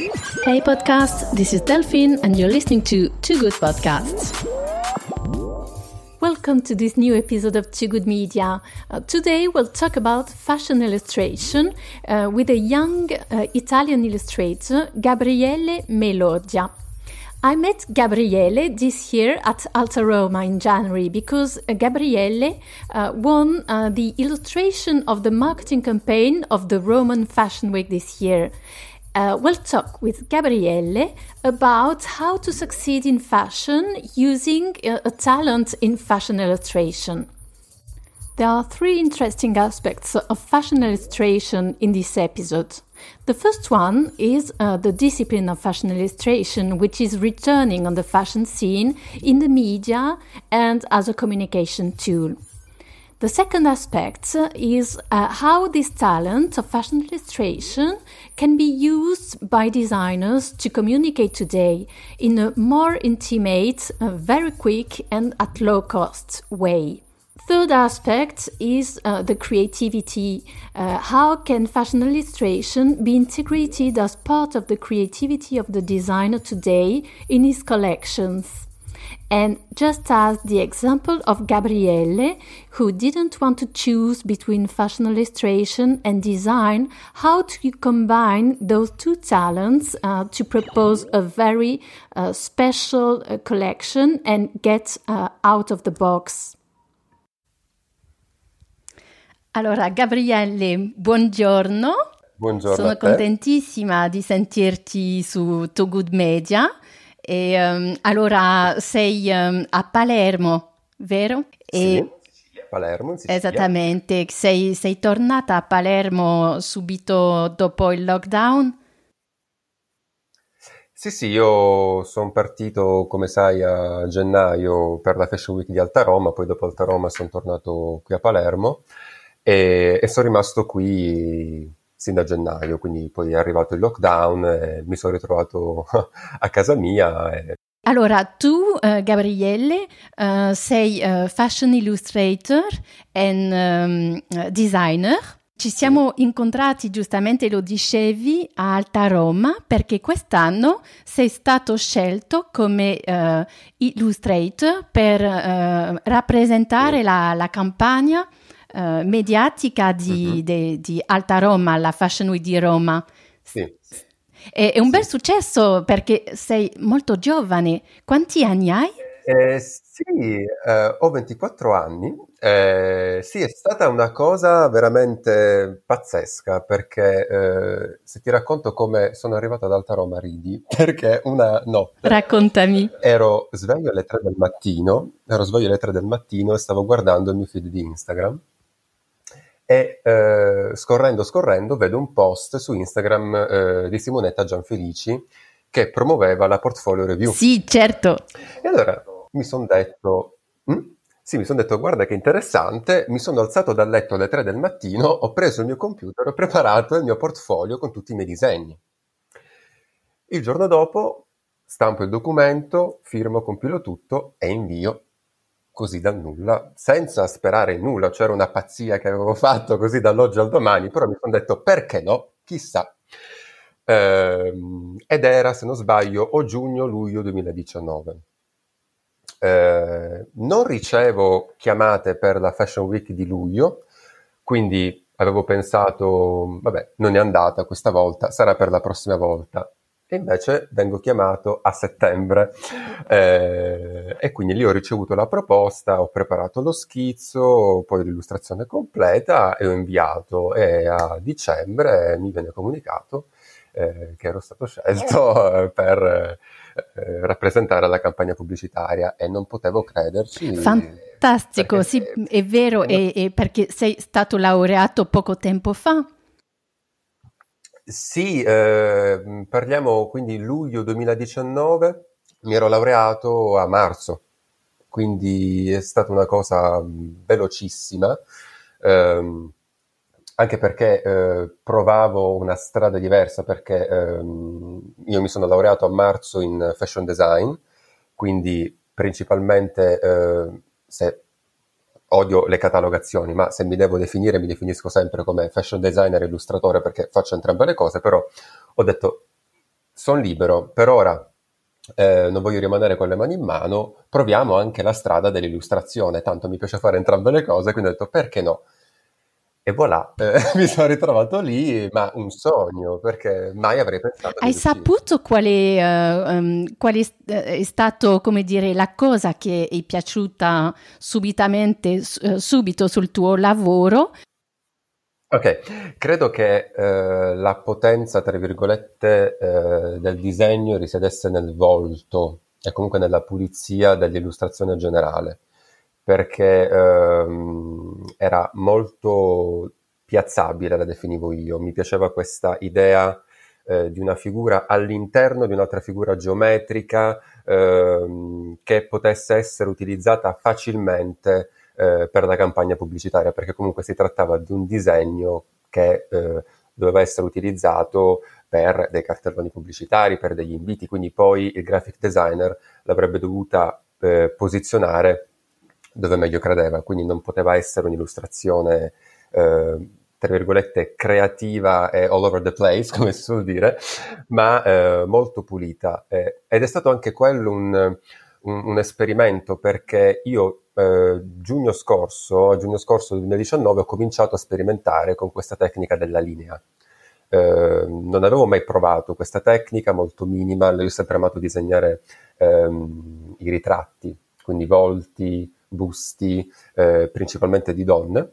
Hey podcast, this is Delphine and you're listening to Two Good Podcasts. Welcome to this new episode of Too Good Media. Uh, today we'll talk about fashion illustration uh, with a young uh, Italian illustrator, Gabriele Melodia. I met Gabriele this year at Alta Roma in January because Gabriele uh, won uh, the illustration of the marketing campaign of the Roman Fashion Week this year. Uh, we'll talk with Gabriele about how to succeed in fashion using a, uh, a talent in fashion illustration. There are three interesting aspects of fashion illustration in this episode. The first one is uh, the discipline of fashion illustration, which is returning on the fashion scene in the media and as a communication tool. The second aspect is uh, how this talent of fashion illustration can be used by designers to communicate today in a more intimate, uh, very quick, and at low cost way. Third aspect is uh, the creativity. Uh, how can fashion illustration be integrated as part of the creativity of the designer today in his collections? And just as the example of Gabriele, who didn't want to choose between fashion illustration and design, how to combine those two talents uh, to propose a very uh, special uh, collection and get uh, out of the box. Allora, Gabriele, buongiorno. Buongiorno. Sono contentissima di sentirti su Too Good Media. E, um, allora, sei um, a Palermo, vero? Sì, e... Palermo, in Esattamente. Sei, sei tornata a Palermo subito dopo il lockdown? Sì, sì, io sono partito, come sai, a gennaio per la Fashion Week di Alta Roma, poi dopo Alta Roma sono tornato qui a Palermo e, e sono rimasto qui sin da gennaio, quindi poi è arrivato il lockdown e mi sono ritrovato a casa mia. E... Allora, tu, uh, Gabriele, uh, sei uh, fashion illustrator e um, designer. Ci siamo incontrati, giustamente lo dicevi, a Alta Roma perché quest'anno sei stato scelto come illustrator per rappresentare la, la campagna uh, mediatica di, uh-huh. de, di, Alta Roma, la Fashion Week di Roma. Sì. È, è un sì. bel successo perché sei molto giovane. Quanti anni hai? Eh, sì, eh, ho 24 anni. Eh, sì, è stata una cosa veramente pazzesca perché eh, se ti racconto come sono arrivato ad Alta Roma ridi, perché una notte Raccontami. ero sveglio alle 3 del mattino, ero sveglio alle 3 del mattino e stavo guardando il mio feed di Instagram e eh, scorrendo scorrendo vedo un post su Instagram eh, di Simonetta Gianfelici che promuoveva la portfolio review. Sì, certo. E allora mi sono detto, hm? sì, mi sono detto, guarda che interessante, mi sono alzato dal letto alle 3 del mattino, ho preso il mio computer, ho preparato il mio portfolio con tutti i miei disegni. Il giorno dopo stampo il documento, firmo, compilo tutto e invio così dal nulla, senza sperare nulla, c'era una pazzia che avevo fatto così dall'oggi al domani, però mi sono detto perché no, chissà. Ehm, ed era, se non sbaglio, o giugno-luglio 2019. Eh, non ricevo chiamate per la Fashion Week di luglio, quindi avevo pensato, vabbè, non è andata questa volta, sarà per la prossima volta e invece vengo chiamato a settembre eh, e quindi lì ho ricevuto la proposta, ho preparato lo schizzo, poi l'illustrazione completa e ho inviato e a dicembre mi viene comunicato eh, che ero stato scelto eh, per eh, rappresentare la campagna pubblicitaria e non potevo crederci. Fantastico, sì, è vero, e, e perché sei stato laureato poco tempo fa. Sì, eh, parliamo quindi luglio 2019, mi ero laureato a marzo, quindi è stata una cosa velocissima, ehm, anche perché eh, provavo una strada diversa, perché ehm, io mi sono laureato a marzo in fashion design, quindi principalmente eh, se odio le catalogazioni, ma se mi devo definire mi definisco sempre come fashion designer e illustratore perché faccio entrambe le cose, però ho detto sono libero, per ora eh, non voglio rimanere con le mani in mano, proviamo anche la strada dell'illustrazione, tanto mi piace fare entrambe le cose, quindi ho detto perché no? E voilà, eh, mi sono ritrovato lì, ma un sogno, perché mai avrei pensato Hai saputo qual è, uh, um, qual è, è, stato, come dire, la cosa che è piaciuta subitamente, uh, subito sul tuo lavoro? Ok, credo che uh, la potenza, tra virgolette, del disegno risiedesse nel volto e comunque nella pulizia dell'illustrazione generale perché ehm, era molto piazzabile, la definivo io. Mi piaceva questa idea eh, di una figura all'interno di un'altra figura geometrica ehm, che potesse essere utilizzata facilmente eh, per la campagna pubblicitaria, perché comunque si trattava di un disegno che eh, doveva essere utilizzato per dei cartelloni pubblicitari, per degli inviti, quindi poi il graphic designer l'avrebbe dovuta eh, posizionare dove meglio credeva, quindi non poteva essere un'illustrazione, eh, tra virgolette, creativa e all over the place, come si suol dire, ma eh, molto pulita. Eh, ed è stato anche quello un, un, un esperimento perché io eh, giugno scorso, giugno scorso 2019, ho cominciato a sperimentare con questa tecnica della linea. Eh, non avevo mai provato questa tecnica molto minimal, io ho sempre amato disegnare ehm, i ritratti, quindi volti, busti, eh, principalmente di donne,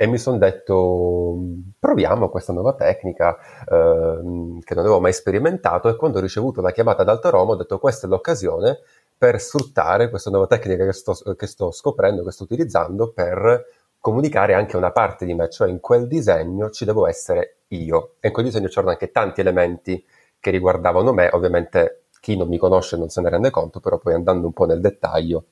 e mi sono detto proviamo questa nuova tecnica eh, che non avevo mai sperimentato e quando ho ricevuto la chiamata ad Alta Roma ho detto questa è l'occasione per sfruttare questa nuova tecnica che sto, che sto scoprendo, che sto utilizzando per comunicare anche una parte di me, cioè in quel disegno ci devo essere io e in quel disegno c'erano anche tanti elementi che riguardavano me, ovviamente chi non mi conosce non se ne rende conto, però poi andando un po' nel dettaglio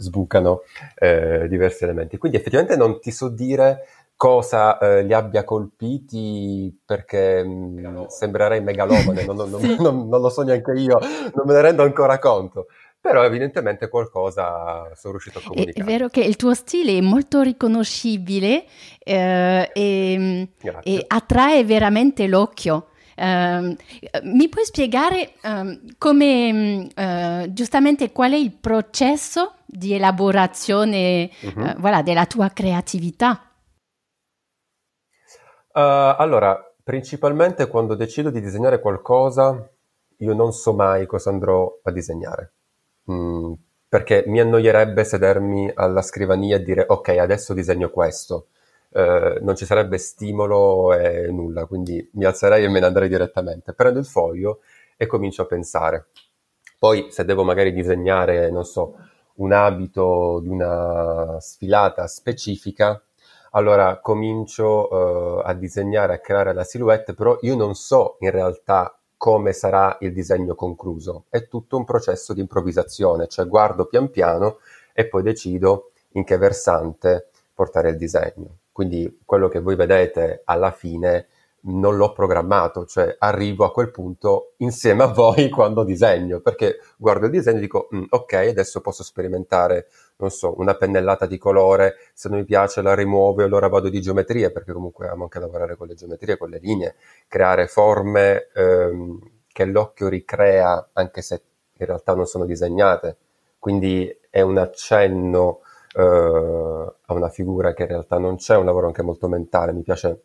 sbucano eh, diversi elementi. Quindi effettivamente non ti so dire cosa eh, li abbia colpiti perché mh, mm, sembrerei megalomane, non, non, sì. non, non, lo so neanche io, non me ne rendo ancora conto. Però evidentemente qualcosa sono riuscito a comunicare. È, vero che il tuo stile è molto riconoscibile eh, e, e attrae veramente l'occhio. Uh, mi puoi spiegare uh, come, uh, giustamente qual è il processo di elaborazione uh-huh. voilà, della tua creatività? allora, principalmente quando decido di disegnare qualcosa, io non so mai cosa andrò a disegnare. Mm, perché mi annoierebbe sedermi alla scrivania e dire ok, adesso disegno questo eh, non ci sarebbe stimolo e nulla, quindi mi alzerei e me ne andrei direttamente. Prendo il foglio e comincio a pensare. Poi se devo magari disegnare, non so, un abito di una sfilata specifica, allora comincio eh, a disegnare, a creare la silhouette, però io non so in realtà come sarà il disegno concluso. È tutto un processo di improvvisazione, cioè guardo pian piano e poi decido in che versante portare il disegno. Quindi quello che voi vedete alla fine non l'ho programmato, cioè arrivo a quel punto insieme a voi quando disegno, perché guardo il disegno e dico mm, ok, adesso posso sperimentare, non so, una pennellata di colore, se non mi piace la rimuovo e allora vado di geometria, perché comunque amo anche lavorare con le geometrie, con le linee, creare forme ehm, che l'occhio ricrea anche se in realtà non sono disegnate. Quindi è un accenno eh, a una figura che in realtà non c'è, un lavoro anche molto mentale, mi piace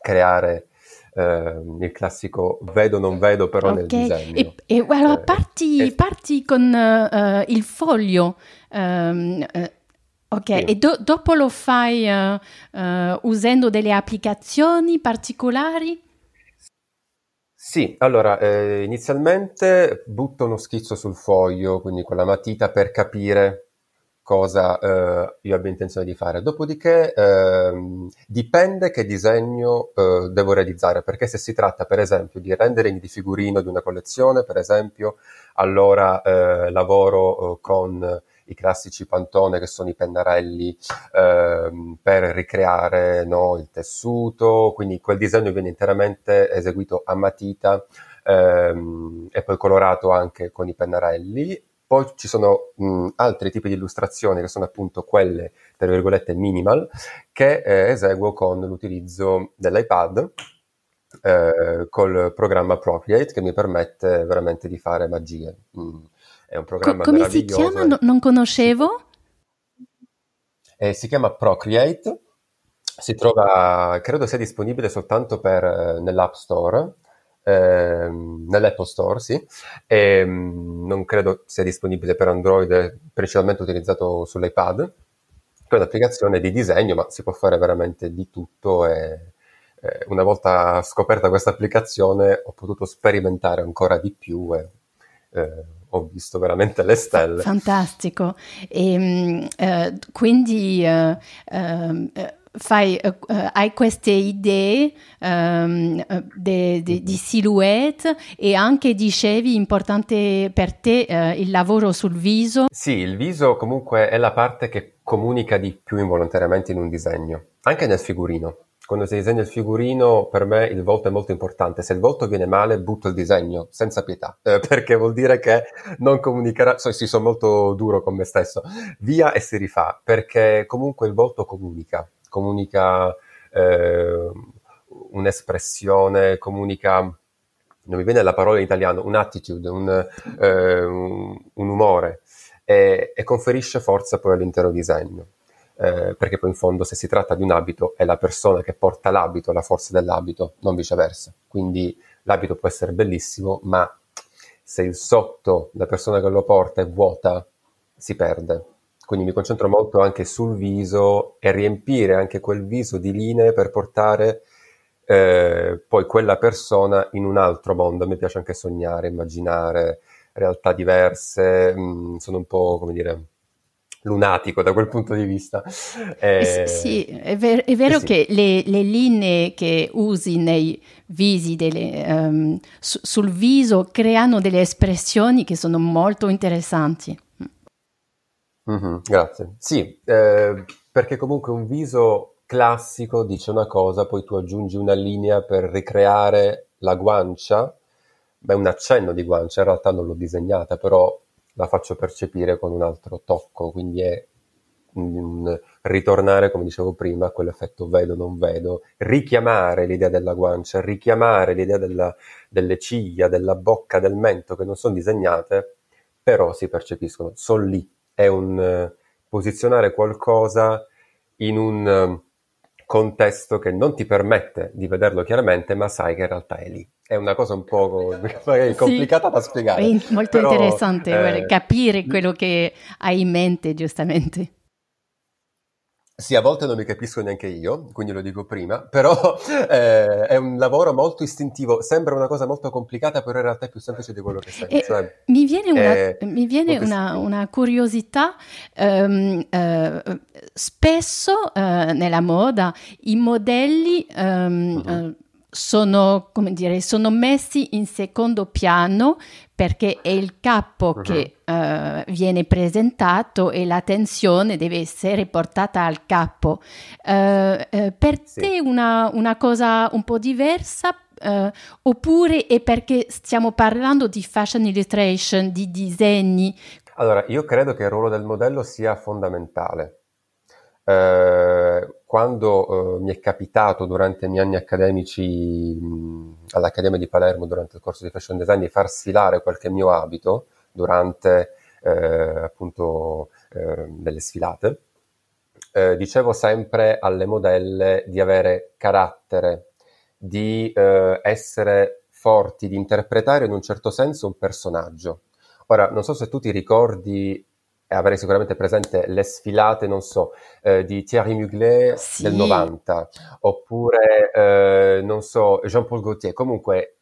creare eh, il classico vedo non vedo però okay. nel disegno. E, e allora eh, parti, e, parti con uh, il foglio. Um, uh, ok, sì. e do, dopo lo fai uh, usando delle applicazioni particolari? Sì, allora eh, inizialmente butto uno schizzo sul foglio, quindi con la matita per capire cosa eh, io abbia intenzione di fare. Dopodiché ehm, dipende che disegno eh, devo realizzare, perché se si tratta per esempio di rendering di figurino di una collezione, per esempio, allora eh, lavoro eh, con i classici pantone che sono i pennarelli ehm, per ricreare no, il tessuto, quindi quel disegno viene interamente eseguito a matita ehm, e poi colorato anche con i pennarelli poi ci sono mh, altri tipi di illustrazioni che sono appunto quelle, tra virgolette, minimal, che eh, eseguo con l'utilizzo dell'iPad eh, col programma Procreate che mi permette veramente di fare magie. Mm, è un programma Co- come si chiama? No, non conoscevo. Eh, si chiama Procreate, si trova, credo sia disponibile soltanto per, eh, nell'App Store, ehm, nell'Apple Store, sì, e mm, non credo sia disponibile per Android, principalmente utilizzato sull'iPad. È un'applicazione di disegno, ma si può fare veramente di tutto e eh, una volta scoperta questa applicazione ho potuto sperimentare ancora di più e eh, ho visto veramente le stelle. Fantastico. E, ehm, eh, quindi eh, ehm, fai, uh, hai queste idee um, de, de, di silhouette e anche dicevi importante per te uh, il lavoro sul viso. Sì, il viso comunque è la parte che comunica di più involontariamente in un disegno, anche nel figurino quando si disegna il figurino, per me il volto è molto importante. Se il volto viene male, butto il disegno senza pietà, eh, perché vuol dire che non comunicherà. So, sì, sono molto duro con me stesso. Via e si rifà, perché comunque il volto comunica, comunica eh, un'espressione, comunica non mi viene la parola in italiano, un'attitude, un, eh, un, un umore e, e, conferisce forza poi all'intero disegno eh, perché poi in fondo se si tratta di un abito è la persona che porta l'abito la forza dell'abito, non viceversa. Quindi l'abito può essere bellissimo, ma se il sotto, la persona che lo porta è vuota, si perde. Quindi mi concentro molto anche sul viso e riempire anche quel viso di linee per portare eh, poi quella persona in un altro mondo. A me piace anche sognare, immaginare realtà diverse, mh, mm, sono un po' come dire lunatico da quel punto di vista. Eh, sì, è, ver- è vero eh sì. che le, le, linee che usi nei visi, delle, um, su- sul viso, creano delle espressioni che sono molto interessanti. Mm-hmm, grazie. Sì, eh, perché comunque un viso classico dice una cosa, poi tu aggiungi una linea per ricreare la guancia, beh, un accenno di guancia, in realtà non l'ho disegnata, però la faccio percepire con un altro tocco, quindi è un ritornare, come dicevo prima, a quell'effetto vedo, non vedo, richiamare l'idea della guancia, richiamare l'idea della, delle ciglia, della bocca, del mento, che non sono disegnate, però si percepiscono, sono lì, è un uh, posizionare qualcosa in un uh, contesto che non ti permette di vederlo chiaramente, ma sai che in realtà è lì è una cosa un po' magari complicata sì, da spiegare. È molto però, interessante eh, capire quello che hai in mente, giustamente. Sì, a volte non mi capisco neanche io, quindi lo dico prima, però eh, è un lavoro molto istintivo, sembra una cosa molto complicata, però in realtà è più semplice di quello che sembra. Cioè, mi viene una, mi viene una, una curiosità, um, uh, spesso uh, nella moda i modelli... Um, uh-huh. uh, sono, come dire, sono messi in secondo piano perché è il capo uh-huh. che uh, viene presentato e l'attenzione deve essere portata al capo. Uh, uh, per sì. te una, una cosa un po' diversa oppure è perché stiamo parlando di fashion illustration, di disegni? Allora, io credo che il ruolo del modello sia fondamentale eh, quando eh, mi è capitato durante i miei anni accademici mh, all'Accademia di Palermo durante il corso di fashion design di far sfilare qualche mio abito durante eh, appunto eh, delle sfilate, eh, dicevo sempre alle modelle di avere carattere, di eh, essere forti, di interpretare in un certo senso un personaggio. Ora, non so se tu ti ricordi avrei sicuramente presente le sfilate, non so, eh, di Thierry Mugler sì. del 90, oppure, eh, non so, Jean-Paul Gaultier. Comunque,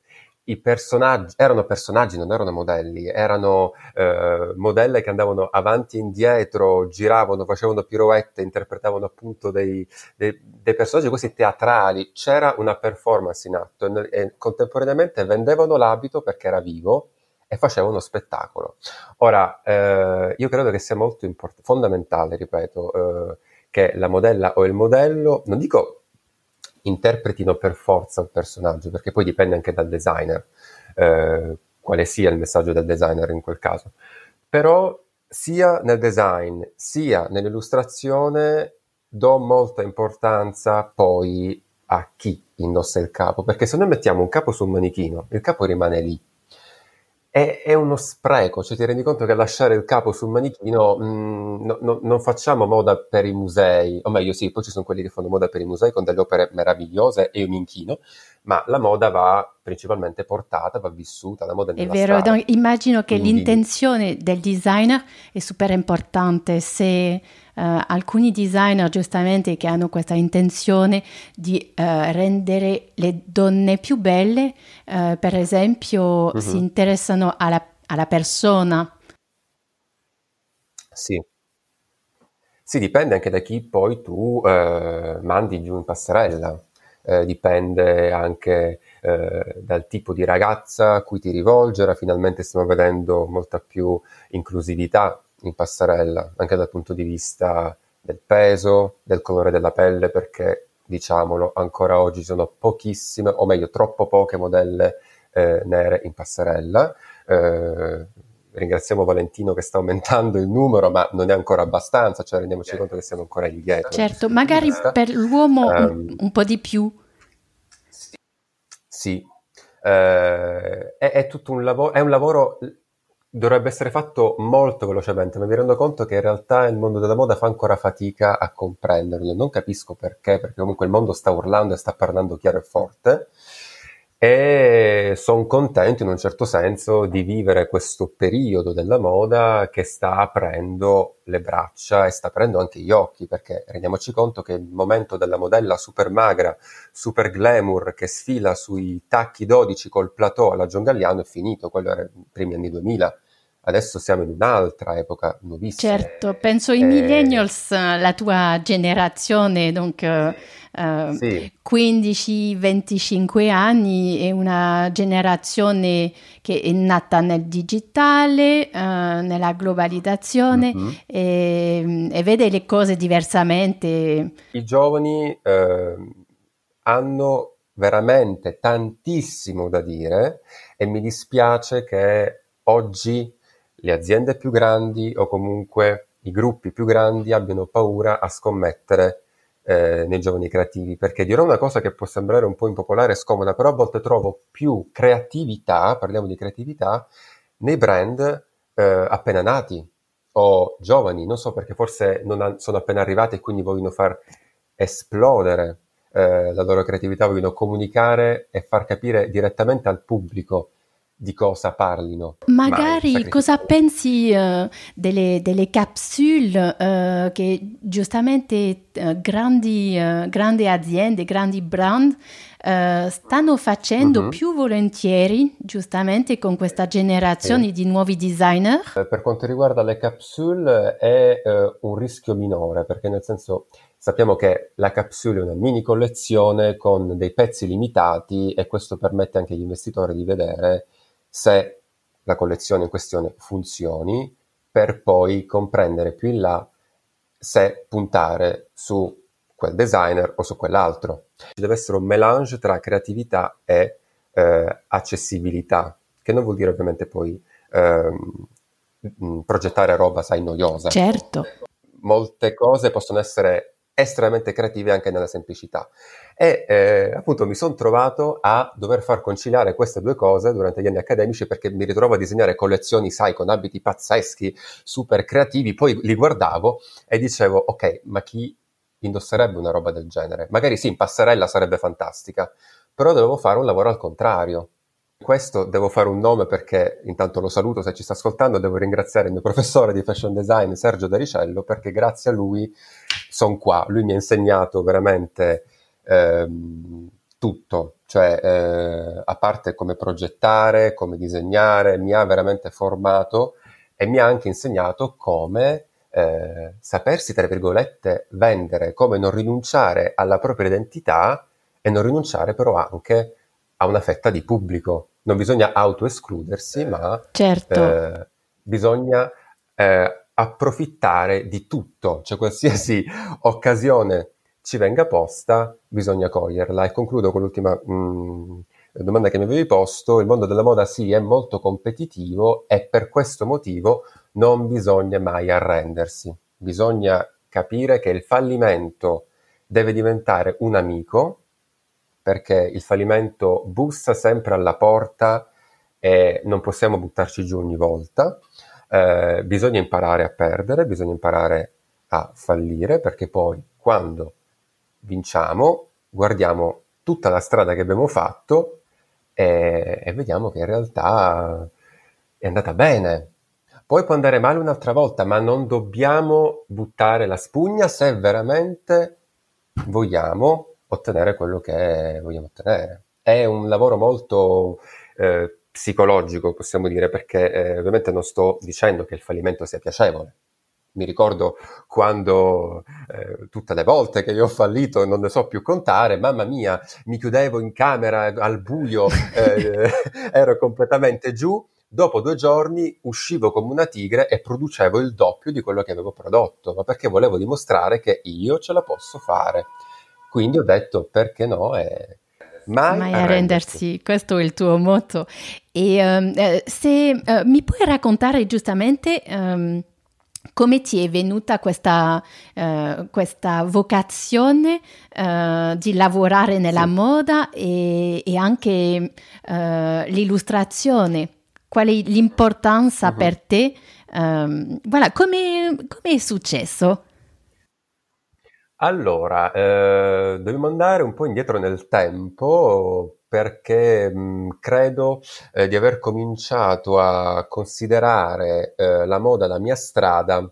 i personaggi erano personaggi, non erano modelli, erano eh, modelle che andavano avanti e indietro, giravano, facevano pirouette, interpretavano appunto dei, dei, dei personaggi così teatrali. C'era una performance in atto e, e contemporaneamente vendevano l'abito perché era vivo e faceva uno spettacolo. Ora, eh, io credo che sia molto import- fondamentale, ripeto, eh, che la modella o il modello, non dico interpretino per forza un personaggio, perché poi dipende anche dal designer, eh, quale sia il messaggio del designer in quel caso, però sia nel design sia nell'illustrazione do molta importanza poi a chi indossa il capo, perché se noi mettiamo un capo su un manichino, il capo rimane lì. È, è uno spreco, cioè ti rendi conto che lasciare il capo sul manichino mh, mm, no, no, non facciamo moda per i musei, o meglio sì, poi ci sono quelli che fanno moda per i musei con delle opere meravigliose e io mi inchino, ma la moda va principalmente portata, va vissuta, la moda è È vero, immagino che Quindi... l'intenzione del designer è super importante se Uh, alcuni designer giustamente che hanno questa intenzione di uh, rendere le donne più belle, uh, per esempio, uh-huh. si interessano alla, alla, persona. Sì. Sì, dipende anche da chi poi tu mandi giù in passerella, dipende anche dal tipo di ragazza a cui ti rivolgere, finalmente stiamo vedendo molta più inclusività in passerella, anche dal punto di vista del peso, del colore della pelle, perché diciamolo, ancora oggi sono pochissime, o meglio, troppo poche modelle eh, nere in passerella. Eh, ringraziamo Valentino che sta aumentando il numero, ma non è ancora abbastanza, cioè rendiamoci conto che siamo ancora indietro. Certo, magari per l'uomo um, un, un, po' di più. Sì, eh, è, è tutto un lavoro, è un lavoro dovrebbe essere fatto molto velocemente, ma mi rendo conto che in realtà il mondo della moda fa ancora fatica a comprenderlo. Non capisco perché, perché comunque il mondo sta urlando e sta parlando chiaro e forte e sono contento in un certo senso di vivere questo periodo della moda che sta aprendo le braccia e sta aprendo anche gli occhi, perché rendiamoci conto che il momento della modella super magra, super glamour che sfila sui tacchi 12 col plateau alla John Galliano è finito, quello era i primi anni 2000 adesso siamo in un'altra epoca nuovissima. Certo, penso ai eh, millennials, la tua generazione, donc, uh, sì. 15-25 anni, è una generazione che è nata nel digitale, uh, nella globalizzazione mm-hmm. e, e, vede le cose diversamente. I giovani uh, hanno veramente tantissimo da dire e mi dispiace che oggi le aziende più grandi o comunque i gruppi più grandi abbiano paura a scommettere eh, nei giovani creativi, perché dirò una cosa che può sembrare un po' impopolare e scomoda, però a volte trovo più creatività, parliamo di creatività, nei brand eh, appena nati o giovani, non so perché forse ha, sono appena arrivati e quindi vogliono far esplodere eh, la loro creatività, vogliono comunicare e far capire direttamente al pubblico di cosa parlino. Magari cosa pensi uh, delle, delle, capsule uh, che giustamente uh, grandi, grandi, aziende, grandi brand stanno facendo uh-huh. più volentieri, giustamente con questa generazione sì. di nuovi designer? per quanto riguarda le capsule è un rischio minore, perché nel senso sappiamo che la capsule è una mini collezione con dei pezzi limitati e questo permette anche agli investitori di vedere se la collezione in questione funzioni, per poi comprendere più in là se puntare su quel designer o su quell'altro. Ci deve essere un melange tra creatività e eh, accessibilità, che non vuol dire ovviamente poi ehm, progettare roba, sai, noiosa. Certo. Molte cose possono essere estremamente creative anche nella semplicità. E eh, appunto mi sono trovato a dover far conciliare queste due cose durante gli anni accademici perché mi ritrovo a disegnare collezioni, sai, con abiti pazzeschi, super creativi, poi li guardavo e dicevo, ok, ma chi indosserebbe una roba del genere? Magari sì, in passerella sarebbe fantastica, però dovevo fare un lavoro al contrario. Questo devo fare un nome perché intanto lo saluto se ci sta ascoltando, devo ringraziare il mio professore di fashion design Sergio Daricello perché grazie a lui sono qua, lui mi ha insegnato veramente ehm, tutto, cioè eh, a parte come progettare, come disegnare, mi ha veramente formato e mi ha anche insegnato come eh, sapersi, tra virgolette, vendere, come non rinunciare alla propria identità e non rinunciare però anche a una fetta di pubblico. Non bisogna autoescludersi, ma certo. eh, bisogna eh, approfittare di tutto, cioè qualsiasi occasione ci venga posta, bisogna coglierla. E concludo con l'ultima mh, mm, domanda che mi avevi posto. Il mondo della moda sì è molto competitivo e per questo motivo non bisogna mai arrendersi. Bisogna capire che il fallimento deve diventare un amico perché il fallimento bussa sempre alla porta e non possiamo buttarci giù ogni volta. Eh, bisogna imparare a perdere, bisogna imparare a fallire, perché poi quando vinciamo guardiamo tutta la strada che abbiamo fatto e, e vediamo che in realtà è andata bene. Poi può andare male un'altra volta, ma non dobbiamo buttare la spugna se veramente vogliamo ottenere quello che vogliamo ottenere. È un lavoro molto eh, psicologico, possiamo dire, perché eh, ovviamente non sto dicendo che il fallimento sia piacevole. Mi ricordo quando eh, tutte le volte che io ho fallito, non ne so più contare, mamma mia, mi chiudevo in camera al buio, eh, ero completamente giù. Dopo due giorni uscivo come una tigre e producevo il doppio di quello che avevo prodotto, ma perché volevo dimostrare che io ce la posso fare. Quindi ho detto perché no e mai, mai arrendersi. questo è il tuo motto. E um, se uh, mi puoi raccontare giustamente um, come ti è venuta questa, uh, questa vocazione uh, di lavorare nella sì. moda e, e anche l'illustrazione? Qual è l'importanza uh-huh. per te? Um, voilà, come è successo? Allora, eh, dobbiamo andare un po' indietro nel tempo perché mh, credo eh, di aver cominciato a considerare eh, la moda la mia strada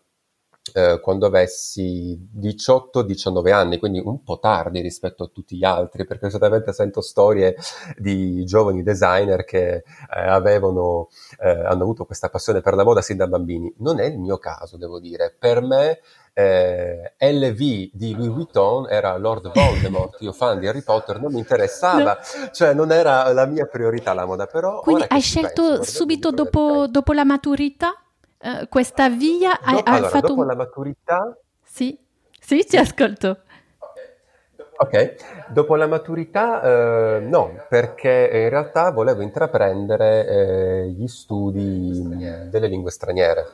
eh, quando avessi 18-19 anni, quindi un po' tardi rispetto a tutti gli altri, perché solitamente sento storie di giovani designer che eh, avevano, eh, hanno avuto questa passione per la moda sin da bambini. Non è il mio caso, devo dire. Per me eh, LV di Louis Vuitton era Lord Voldemort, io fan di Harry Potter, non mi interessava, no. cioè non era la mia priorità la moda, però... Quindi hai scelto penso, subito dopo, dopo, la maturità uh, questa via? Hai, Do- hai allora, fatto... dopo la maturità... Sì, sì, ti ascolto. Ok, dopo la maturità eh, no, perché in realtà volevo intraprendere eh, gli studi delle lingue straniere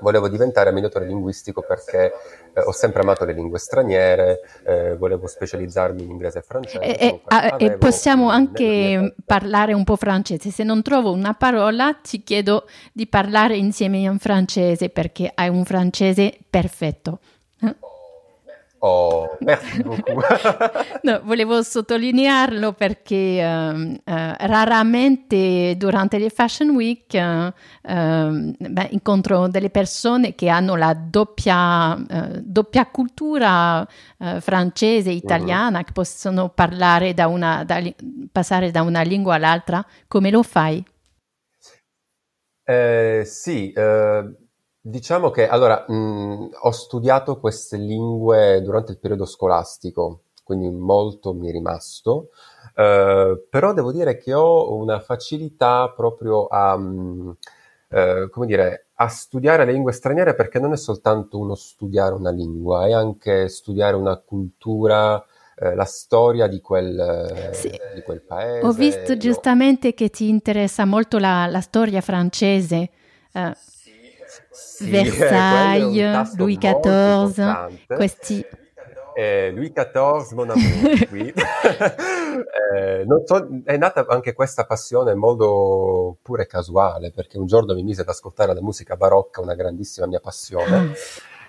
volevo diventare mediatore linguistico perché eh, ho sempre amato le lingue straniere, eh, volevo specializzarmi in inglese e francese. E, e, e possiamo anche parlare un po' francese. Se non trovo una parola, ti chiedo di parlare insieme in francese perché hai un francese perfetto. Oh, merci beaucoup. no, volevo sottolinearlo perché uh, uh, raramente durante le Fashion Week uh, beh, incontro delle persone che hanno la doppia, doppia cultura francese e italiana, uh-huh. che possono parlare da una, da, passare da una lingua all'altra. Come lo fai? Eh, sì, eh Diciamo che allora mh, ho studiato queste lingue durante il periodo scolastico, quindi molto mi è rimasto, eh, però devo dire che ho una facilità proprio a, mh, eh, come dire, a studiare le lingue straniere perché non è soltanto uno studiare una lingua, è anche studiare una cultura, eh, la storia di quel, sì. di quel, paese. Ho visto no? giustamente che ti interessa molto la, la storia francese. Uh, sì, Versailles, Louis XIV, questi... Eh, Louis XIV, mon amour, oui. eh, so, è nata anche questa passione in modo pure casuale, perché un giorno mi mise ad ascoltare la musica barocca, una grandissima mia passione,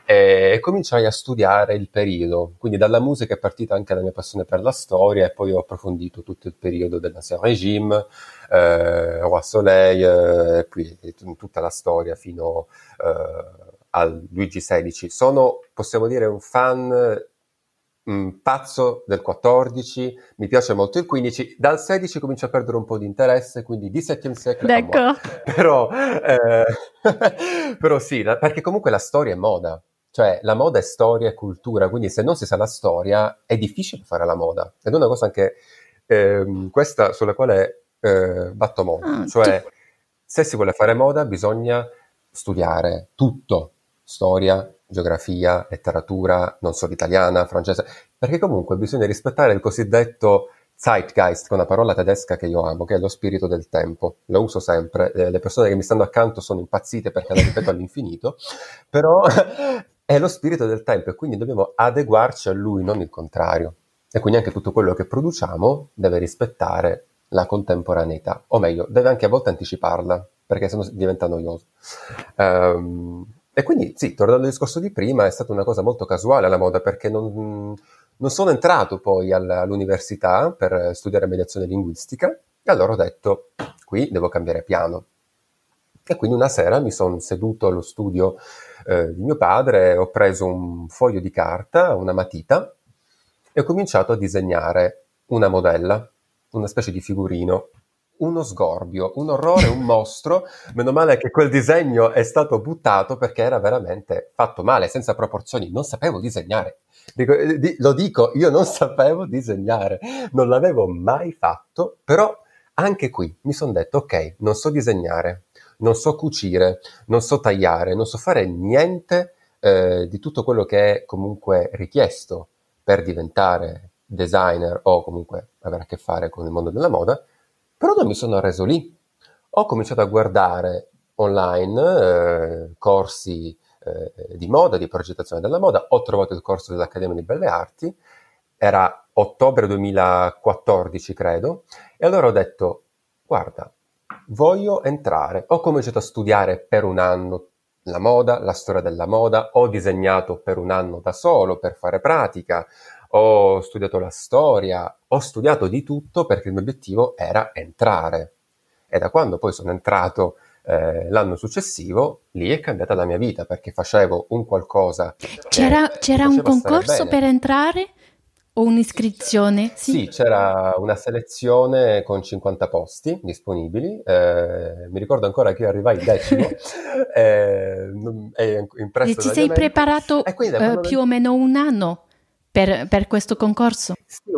e cominciai a studiare il periodo. Quindi dalla musica è partita anche la mia passione per la storia e poi ho approfondito tutto il periodo dell'Ancien Régime, eh, Roi Soleil, eh, poi tutta la storia fino eh, al Luigi XVI. Sono, possiamo dire, un fan mm, pazzo del 14, mi piace molto il 15, dal 16 comincio a perdere un po' di interesse, quindi di 7 secolo. Ecco. Però, eh, però sì, perché comunque la storia è moda. Cioè, la moda è storia e cultura, quindi se non si sa la storia è difficile fare la moda. Ed è una cosa anche ehm, questa sulla quale eh, batto molto. Ah, cioè, tu... se si vuole fare moda bisogna studiare tutto, storia, geografia, letteratura, non solo italiana, francese, perché comunque bisogna rispettare il cosiddetto Zeitgeist, che è una parola tedesca che io amo, che è lo spirito del tempo. Lo uso sempre, eh, le persone che mi stanno accanto sono impazzite perché la ripeto all'infinito, però è lo spirito del tempo e quindi dobbiamo adeguarci a lui, non il contrario. E quindi anche tutto quello che produciamo deve rispettare la contemporaneità, o meglio, deve anche a volte anticiparla, perché sennò diventa noioso. Um, e quindi sì, tornando al discorso di prima, è stata una cosa molto casuale la moda, perché non, non sono entrato poi all'università per studiare mediazione linguistica, e allora ho detto, qui devo cambiare piano. E quindi una sera mi sono seduto allo studio eh, di mio padre, ho preso un foglio di carta, una matita, e ho cominciato a disegnare una modella una specie di figurino, uno sgorbio, un orrore, un mostro. Meno male che quel disegno è stato buttato perché era veramente fatto male, senza proporzioni. Non sapevo disegnare. Dico, eh, di, lo dico, io non sapevo disegnare, non l'avevo mai fatto, però anche qui mi sono detto, ok, non so disegnare, non so cucire, non so tagliare, non so fare niente eh, di tutto quello che è comunque richiesto per diventare designer o comunque avere a che fare con il mondo della moda, però non mi sono arreso lì. Ho cominciato a guardare online eh, corsi eh, di moda, di progettazione della moda, ho trovato il corso dell'Accademia di Belle Arti, era ottobre 2014 credo, e allora ho detto, guarda, voglio entrare. Ho cominciato a studiare per un anno la moda, la storia della moda, ho disegnato per un anno da solo per fare pratica, ho studiato la storia, ho studiato di tutto perché il mio obiettivo era entrare. E da quando poi sono entrato eh, l'anno successivo, lì è cambiata la mia vita perché facevo un qualcosa. C'era, c'era un concorso per entrare? O un'iscrizione? Sì. sì. c'era una selezione con 50 posti disponibili. Eh, mi ricordo ancora che io arrivai decimo. eh, e ti sei preparato eh, più o meno un anno per, per questo concorso? Sì,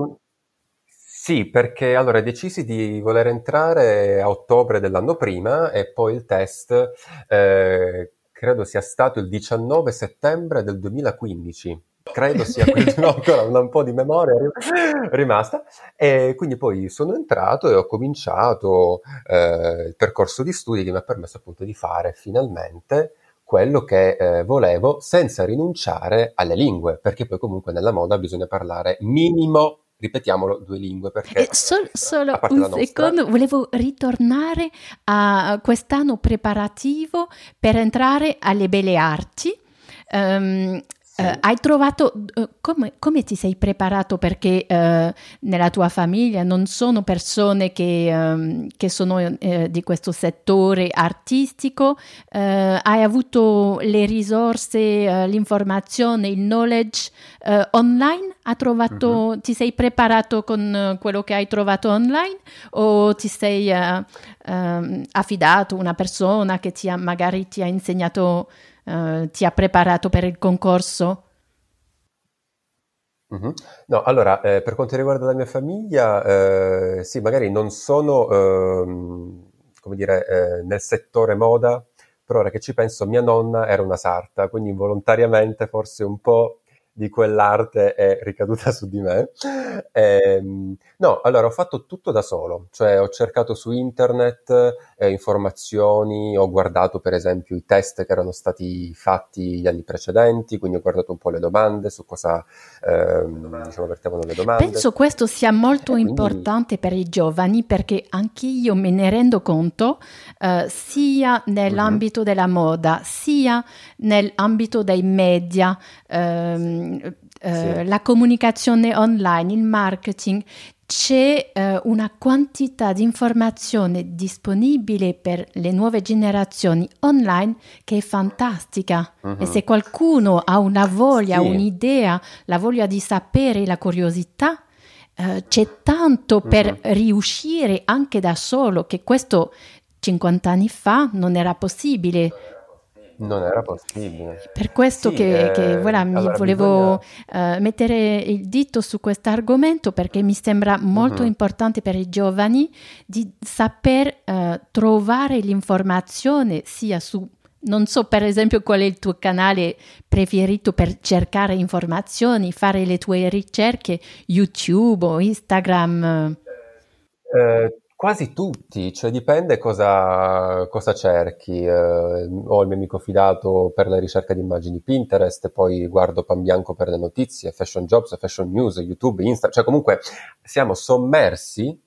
sì, perché allora decisi di voler entrare a ottobre dell'anno prima e poi il test eh, credo sia stato il 19 settembre del 2015 credo sia ancora un po' di memoria rimasta e quindi poi sono entrato e ho cominciato eh, il percorso di studi che mi ha permesso appunto di fare finalmente quello che eh, volevo senza rinunciare alle lingue, perché poi comunque nella moda bisogna parlare minimo ripetiamolo, due lingue. Perché, eh, sol, solo un secondo, volevo ritornare a quest'anno preparativo per entrare alle belle arti. Um, Uh, hai trovato uh, come, come, ti sei preparato perché uh, nella tua famiglia non sono persone che, um, che sono di questo settore artistico? hai avuto le risorse, l'informazione, il knowledge online? Trovato, mm-hmm. Ti sei preparato con quello che hai trovato online o ti sei um, affidato a una persona che ti ha, magari ti ha insegnato? Eh, ti ha preparato per il concorso? Mm-hmm. No, allora, eh, per quanto riguarda la mia famiglia, eh, sì, magari non sono, ehm, come dire, eh, nel settore moda, però ora che ci penso, mia nonna era una sarta, quindi involontariamente forse un po' di quell'arte è ricaduta su di me. Ehm, no, allora ho fatto tutto da solo, cioè ho cercato su internet eh, informazioni, ho guardato per esempio i test che erano stati fatti gli anni precedenti, quindi ho guardato un po' le domande, su cosa ehm, diciamo, vertevano le domande. Penso questo sia molto quindi... importante per i giovani perché anch'io me ne rendo conto eh, sia nell'ambito uh-huh. della moda, sia nell'ambito dei media. Ehm, eh, sì. la comunicazione online, il marketing, c'è eh, una quantità di informazione disponibile per le nuove generazioni online che è fantastica. Uh-huh. E se qualcuno ha una voglia, sì. un'idea, la voglia di sapere, la curiosità, eh, c'è tanto uh-huh. per riuscire anche da solo, che questo 50 anni fa non era possibile. Non era possibile. Per questo sì, che, eh, che voilà, allora volevo bisogna... uh, mettere il dito su questo argomento perché mi sembra molto uh-huh. importante per i giovani di saper uh, trovare l'informazione sia su, non so per esempio qual è il tuo canale preferito per cercare informazioni, fare le tue ricerche, YouTube o Instagram. Eh, Quasi tutti, cioè dipende cosa, cosa cerchi. Eh, ho il mio amico fidato per la ricerca di immagini Pinterest, poi guardo Pan Bianco per le notizie, Fashion Jobs, Fashion News, YouTube, Insta, cioè comunque siamo sommersi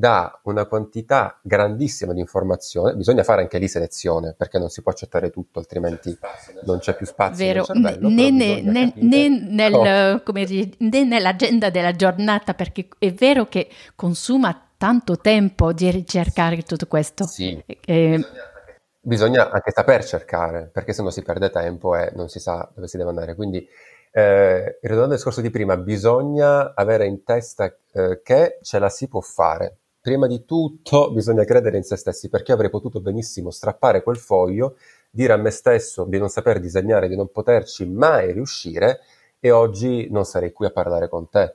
da una quantità grandissima di informazione, bisogna fare anche lì selezione, perché non si può accettare tutto, altrimenti non c'è più spazio Vero. cervello. Né, né, né, né nel, oh. come né nell'agenda della giornata, perché è vero che consuma tanto tempo di ricercare tutto questo. Sì. Eh, bisogna anche saper cercare, perché se no si perde tempo e non si sa dove si deve andare. Quindi, eh, ritornando al discorso di prima, bisogna avere in testa eh, che ce la si può fare. Prima di tutto bisogna credere in se stessi, perché avrei potuto benissimo strappare quel foglio, dire a me stesso di non saper disegnare, di non poterci mai riuscire e oggi non sarei qui a parlare con te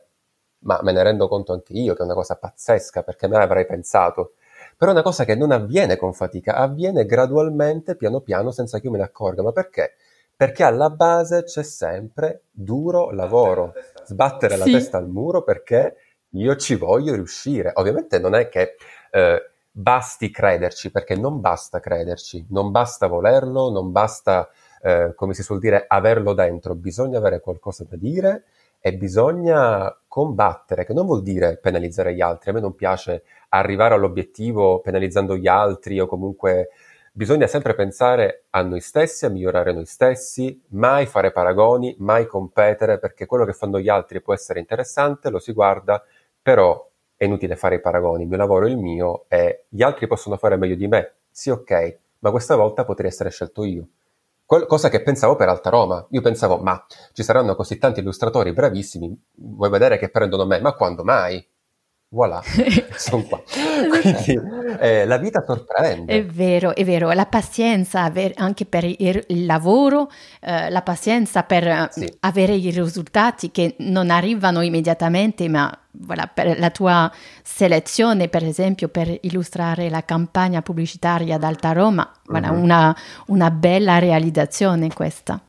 ma me ne rendo conto anche io che è una cosa pazzesca perché me l'avrei pensato. Però è una cosa che non avviene con fatica, avviene gradualmente, piano piano, senza che io me ne accorga. Ma perché? Perché alla base c'è sempre duro lavoro, sbattere la testa al muro perché io ci voglio riuscire. Ovviamente non è che eh, basti crederci, perché non basta crederci, non basta volerlo, non basta, eh, come si suol dire, averlo dentro, bisogna avere qualcosa da dire e bisogna combattere, che non vuol dire penalizzare gli altri. A me non piace arrivare all'obiettivo penalizzando gli altri o comunque bisogna sempre pensare a noi stessi, a migliorare noi stessi, mai fare paragoni, mai competere, perché quello che fanno gli altri può essere interessante, lo si guarda, però è inutile fare i paragoni, il mio lavoro è il mio e gli altri possono fare meglio di me. Sì, ok, ma questa volta potrei essere scelto io cosa che pensavo per Alta Roma. Io pensavo, ma ci saranno così tanti illustratori bravissimi, vuoi vedere che prendono me? Ma quando mai? Voilà, sono qua. Quindi eh, la vita sorprende. È vero, è vero. La pazienza anche per il lavoro, eh, la pazienza per sì. avere i risultati che non arrivano immediatamente, ma voilà, per la tua selezione, per esempio, per illustrare la campagna pubblicitaria d'Alta Roma, voilà, mm-hmm. una, una, bella realizzazione questa.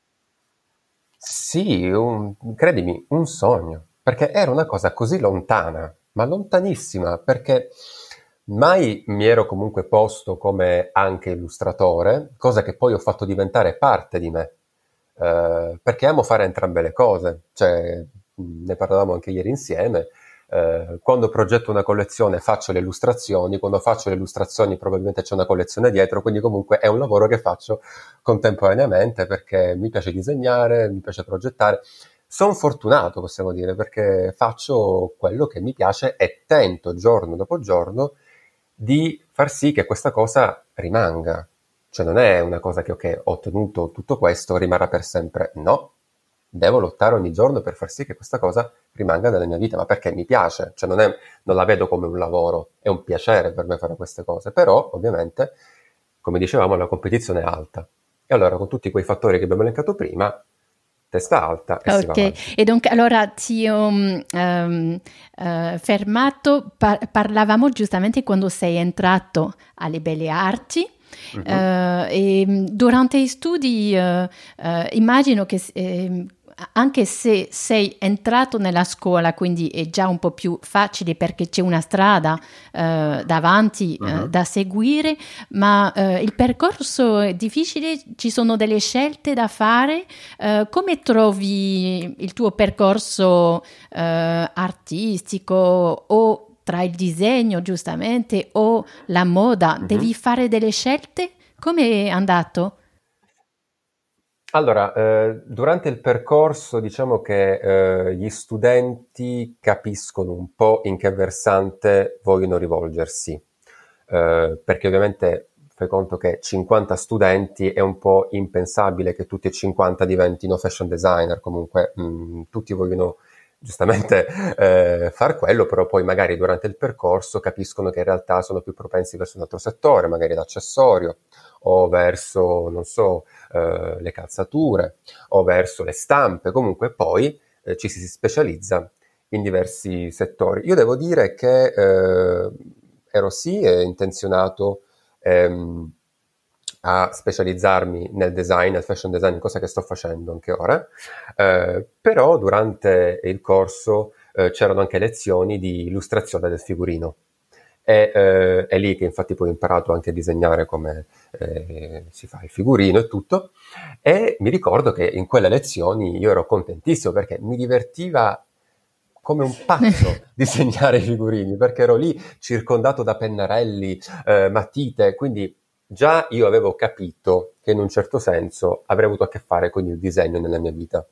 Sì, un, credimi, un sogno, perché era una cosa così lontana, ma lontanissima, perché mai mi ero comunque posto come anche illustratore, cosa che poi ho fatto diventare parte di me, eh, perché amo fare entrambe le cose, cioè, ne parlavamo anche ieri insieme, eh, quando progetto una collezione faccio le illustrazioni, quando faccio le illustrazioni probabilmente c'è una collezione dietro, quindi comunque è un lavoro che faccio contemporaneamente perché mi piace disegnare, mi piace progettare. Sono fortunato, possiamo dire, perché faccio quello che mi piace e tento giorno dopo giorno di far sì che questa cosa rimanga. Cioè non è una cosa che ok, ho ottenuto tutto questo, rimarrà per sempre. No, devo lottare ogni giorno per far sì che questa cosa rimanga nella mia vita, ma perché mi piace, cioè non, è, non la vedo come un lavoro, è un piacere per me fare queste cose, però ovviamente, come dicevamo, la competizione è alta. E allora con tutti quei fattori che abbiamo elencato prima, testa alta e Ok, e dunque allora ti ho um, uh, fermato, par- parlavamo giustamente quando sei entrato alle Belle Arti, Uh-huh. Uh, e durante gli studi uh, uh, immagino che eh, anche se sei entrato nella scuola, quindi è già un po' più facile perché c'è una strada eh, davanti uh-huh. eh, da seguire, ma eh, il percorso è difficile, ci sono delle scelte da fare. Eh, come trovi il tuo percorso eh, artistico o tra il disegno, giustamente, o la moda? Uh-huh. Devi fare delle scelte? Come è andato? Allora, eh, durante il percorso diciamo che eh, gli studenti capiscono un po' in che versante vogliono rivolgersi, eh, perché ovviamente fai conto che 50 studenti è un po' impensabile che tutti e 50 diventino fashion designer, comunque mh, mm, tutti vogliono giustamente eh, far quello, però poi magari durante il percorso capiscono che in realtà sono più propensi verso un altro settore, magari l'accessorio o verso, non so, eh, le calzature o verso le stampe, comunque poi eh, ci si specializza in diversi settori. Io devo dire che eh, ero sì intenzionato ehm, a specializzarmi nel design, nel fashion design, cosa che sto facendo anche ora, eh, però durante il corso eh, c'erano anche lezioni di illustrazione del figurino E, eh, è lì che infatti poi ho imparato anche a disegnare come eh, si fa il figurino e tutto. E mi ricordo che in quelle lezioni io ero contentissimo perché mi divertiva come un pazzo disegnare i figurini, perché ero lì circondato da pennarelli, eh, matite, quindi già io avevo capito che in un certo senso avrei avuto a che fare con il disegno nella mia vita.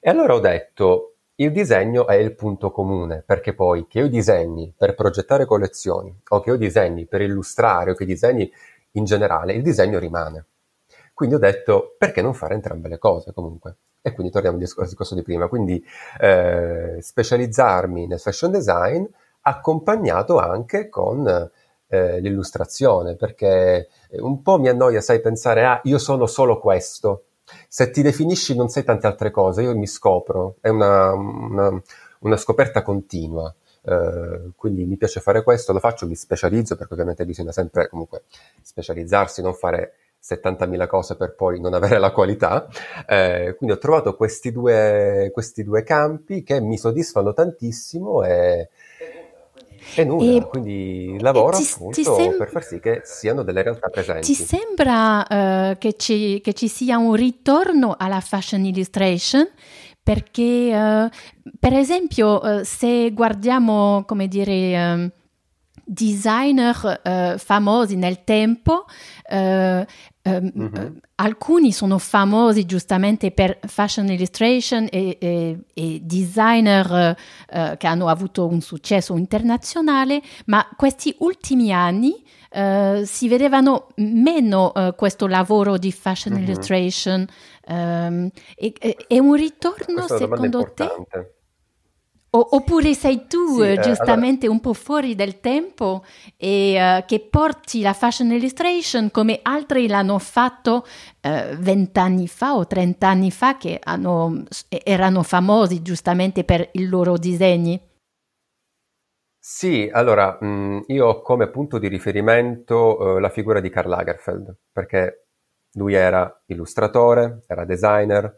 E allora ho detto, il disegno è il punto comune, perché poi che io disegni per progettare collezioni, o che io disegni per illustrare, o che disegni in generale, il disegno rimane. Quindi ho detto, perché non fare entrambe le cose comunque? E quindi torniamo al discorso, di prima, quindi eh, specializzarmi nel fashion design accompagnato anche con eh, l'illustrazione, perché un po' mi annoia, sai, pensare, ah, io sono solo questo. Se ti definisci non sai tante altre cose, io mi scopro, è una, una, una scoperta continua. Uh, quindi mi piace fare questo, lo faccio, mi specializzo perché ovviamente bisogna sempre comunque specializzarsi, non fare 70.000 cose per poi non avere la qualità. Eh, quindi ho trovato questi due, questi due campi che mi soddisfano tantissimo e, e nulla, e, quindi lavoro ti, appunto sem- per far sì che siano delle realtà presenti. Ti sembra uh, che, ci, che, ci, sia un ritorno alla fashion illustration? Perché, uh, per esempio, uh, se guardiamo, come dire, designer famosi nel tempo, mm-hmm. alcuni sono famosi giustamente per fashion illustration e, e, e designer uh, che hanno avuto un successo internazionale, ma questi ultimi anni uh, si vedevano meno questo lavoro di fashion mm-hmm. illustration. Um, è, un ritorno secondo te? O, oppure sei tu sì, eh, giustamente allora... un po' fuori del tempo e uh, che porti la fashion illustration come altri l'hanno fatto eh, vent'anni fa o trent'anni fa che hanno, erano famosi giustamente per i loro disegni? Sì, allora mh, io ho come punto di riferimento uh, la figura di Karl Lagerfeld perché lui era illustratore, era designer,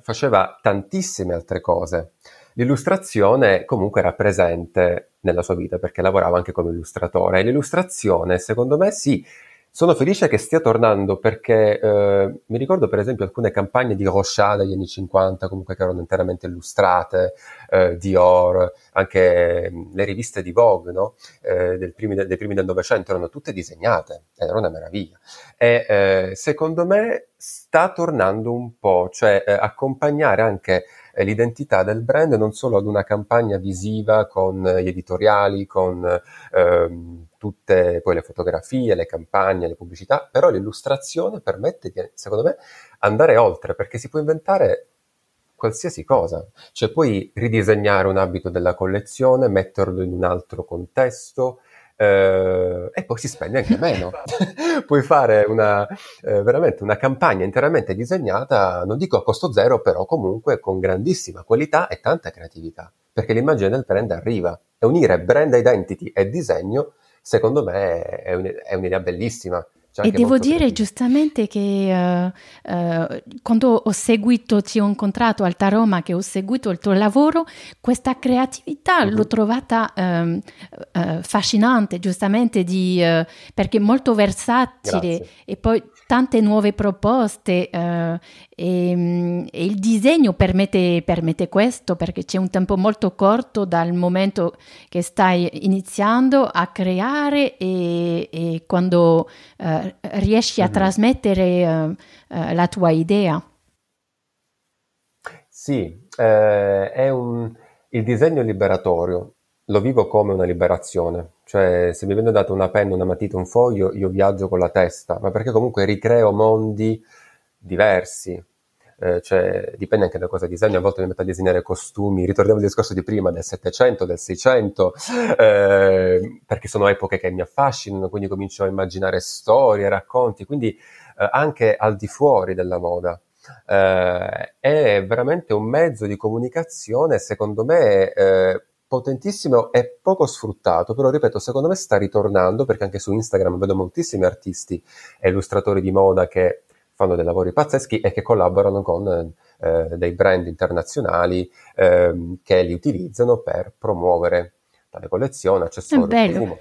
faceva tantissime altre cose. L'illustrazione comunque era presente nella sua vita perché lavorava anche come illustratore e l'illustrazione, secondo me, sì, sono felice che stia tornando perché eh, mi ricordo per esempio alcune campagne di Rochard degli anni 50 comunque che erano interamente illustrate, eh, Dior, anche mm, le riviste di Vogue no? eh, primi, dei primi del Novecento erano tutte disegnate, era una meraviglia. E eh, secondo me sta tornando un po', cioè eh, accompagnare anche l'identità del brand non solo ad una campagna visiva con gli editoriali, con ehm, tutte poi le fotografie, le campagne, le pubblicità, però l'illustrazione permette di, secondo me, andare oltre, perché si può inventare qualsiasi cosa, cioè puoi ridisegnare un abito della collezione, metterlo in un altro contesto, eh, e poi si spende anche meno. Puoi fare una, eh, veramente una campagna interamente disegnata, non dico a costo zero, però comunque con grandissima qualità e tanta creatività, perché l'immagine del brand arriva. E unire brand identity e disegno, secondo me, è, un, è un'idea bellissima. E devo dire creativo. giustamente che uh, uh, quando ho seguito, ti ho incontrato a Alta Roma, che ho seguito il tuo lavoro, questa creatività uh-huh. l'ho trovata um, affascinante, giustamente, di, perché molto versatile Grazie. e poi tante nuove proposte eh, e, mm, e, il disegno permette, permette, questo perché c'è un tempo molto corto dal momento che stai iniziando a creare e, e quando eh, riesci a mm-hmm. trasmettere eh, eh, la tua idea. Sì, eh, è un, il disegno liberatorio, lo vivo come una liberazione, cioè se mi viene data una penna, una matita, un foglio, io viaggio con la testa, ma perché comunque ricreo mondi diversi, eh, cioè dipende anche da cosa disegno, a volte mi metto a disegnare costumi, ritorniamo al discorso di prima, del 700, del 600, eh, perché sono epoche che mi affascinano, quindi comincio a immaginare storie, racconti, quindi eh, anche al di fuori della moda. Eh, è veramente un mezzo di comunicazione, secondo me, eh, potentissimo e poco sfruttato, però ripeto, secondo me sta ritornando perché anche su Instagram vedo moltissimi artisti e illustratori di moda che fanno dei lavori pazzeschi e che collaborano con eh, dei brand internazionali eh, che li utilizzano per promuovere tale collezione, accessori, profumo.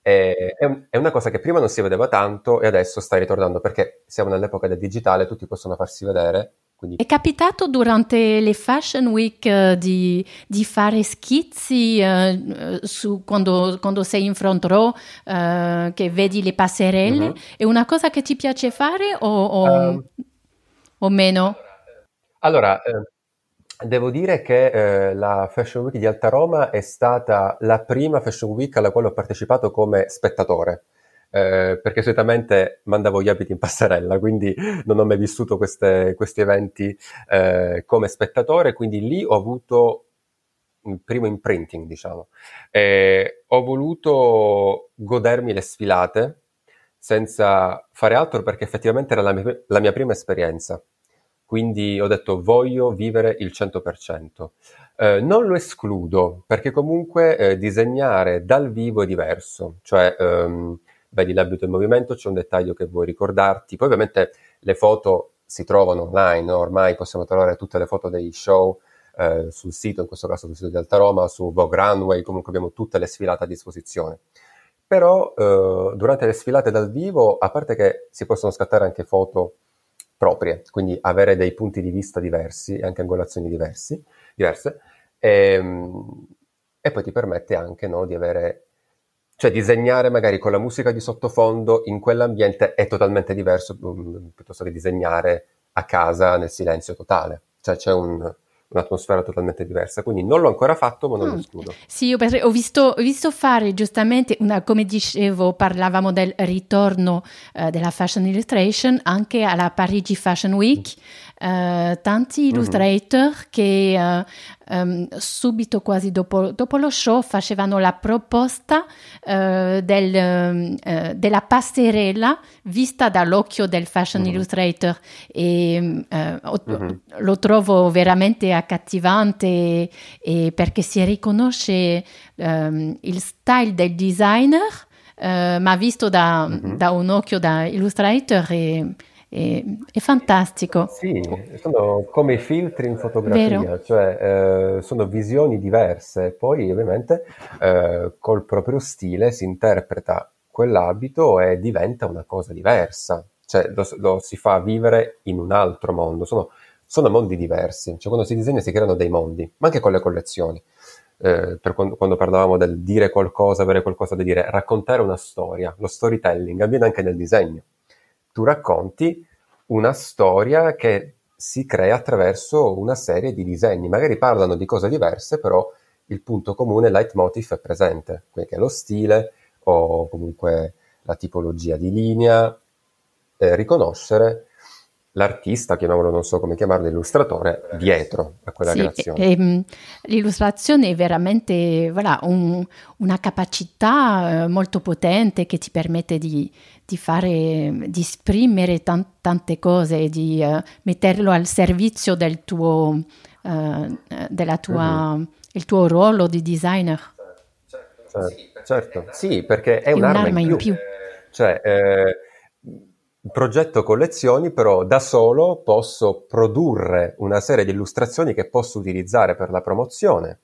È, è, una cosa che prima non si vedeva tanto e adesso sta ritornando perché siamo nell'epoca del digitale, tutti possono farsi vedere. Quindi... È capitato durante le Fashion Week uh, di, di, fare schizzi uh, su, quando, quando, sei in front row, uh, che vedi le passerelle? Mm-hmm. È una cosa che ti piace fare o, o, um, o meno? Allora, eh, Devo dire che eh, la Fashion Week di Alta Roma è stata la prima Fashion Week alla quale ho partecipato come spettatore, eh, perché solitamente mandavo gli abiti in passerella, quindi non ho mai vissuto queste, questi eventi eh, come spettatore, quindi lì ho avuto il primo imprinting, diciamo. ho voluto godermi le sfilate senza fare altro perché effettivamente era la mia, la mia prima esperienza quindi ho detto voglio vivere il 100%. Eh, non lo escludo perché comunque eh, disegnare dal vivo è diverso, cioè ehm, vedi l'abito in movimento, c'è un dettaglio che vuoi ricordarti, poi ovviamente le foto si trovano online, no? ormai possiamo trovare tutte le foto dei show eh, sul sito, in questo caso sul sito di Alta Roma, su Vogue Runway, comunque abbiamo tutte le sfilate a disposizione. Però eh, durante le sfilate dal vivo, a parte che si possono scattare anche foto proprie, quindi avere dei punti di vista diversi e anche angolazioni diversi, diverse, e, ehm, e poi ti permette anche no, di avere, cioè disegnare magari con la musica di sottofondo in quell'ambiente è totalmente diverso um, piuttosto che disegnare a casa nel silenzio totale, cioè c'è un, un'atmosfera totalmente diversa. Quindi non l'ho ancora fatto, ma non mm. lo escludo. Sì, ho visto, ho visto fare giustamente, una, come dicevo, parlavamo del ritorno uh, della Fashion Illustration anche alla Parigi Fashion Week. Mm eh, tanti mhm. illustrator mm-hmm. che uh, um, subito quasi dopo, dopo, lo show facevano la proposta uh, del, della passerella vista dall'occhio del fashion mm-hmm. illustrator e mm-hmm. lo trovo veramente accattivante e, e perché si riconosce um, il style del designer ma visto da, mm-hmm. da, un occhio da illustrator e è, fantastico. Sì, sono come i filtri in fotografia, Vero. cioè eh, sono visioni diverse, poi ovviamente eh, col proprio stile si interpreta quell'abito e diventa una cosa diversa, cioè lo, lo si fa vivere in un altro mondo, sono, sono, mondi diversi, cioè quando si disegna si creano dei mondi, ma anche con le collezioni. Eh, per quando, quando, parlavamo del dire qualcosa, avere qualcosa da dire, raccontare una storia, lo storytelling avviene anche nel disegno tu racconti una storia che si crea attraverso una serie di disegni. Magari parlano di cose diverse, però il punto comune, il leitmotiv è presente, quindi che è lo stile o comunque la tipologia di linea, eh, riconoscere l'artista, chiamiamolo non so come chiamarlo, l'illustratore, dietro a quella sì, creazione. E, e, l'illustrazione è veramente voilà, un, una capacità eh, molto potente che ti permette di, di, fare, di esprimere tan, tante cose, di uh, metterlo al servizio del tuo, uh, della tua, uh-huh. il tuo ruolo di designer. Certo, certo. sì, perché è, è un'arma, un'arma, in più. In più. Cioè, eh, progetto collezioni, però da solo posso produrre una serie di illustrazioni che posso utilizzare per la promozione.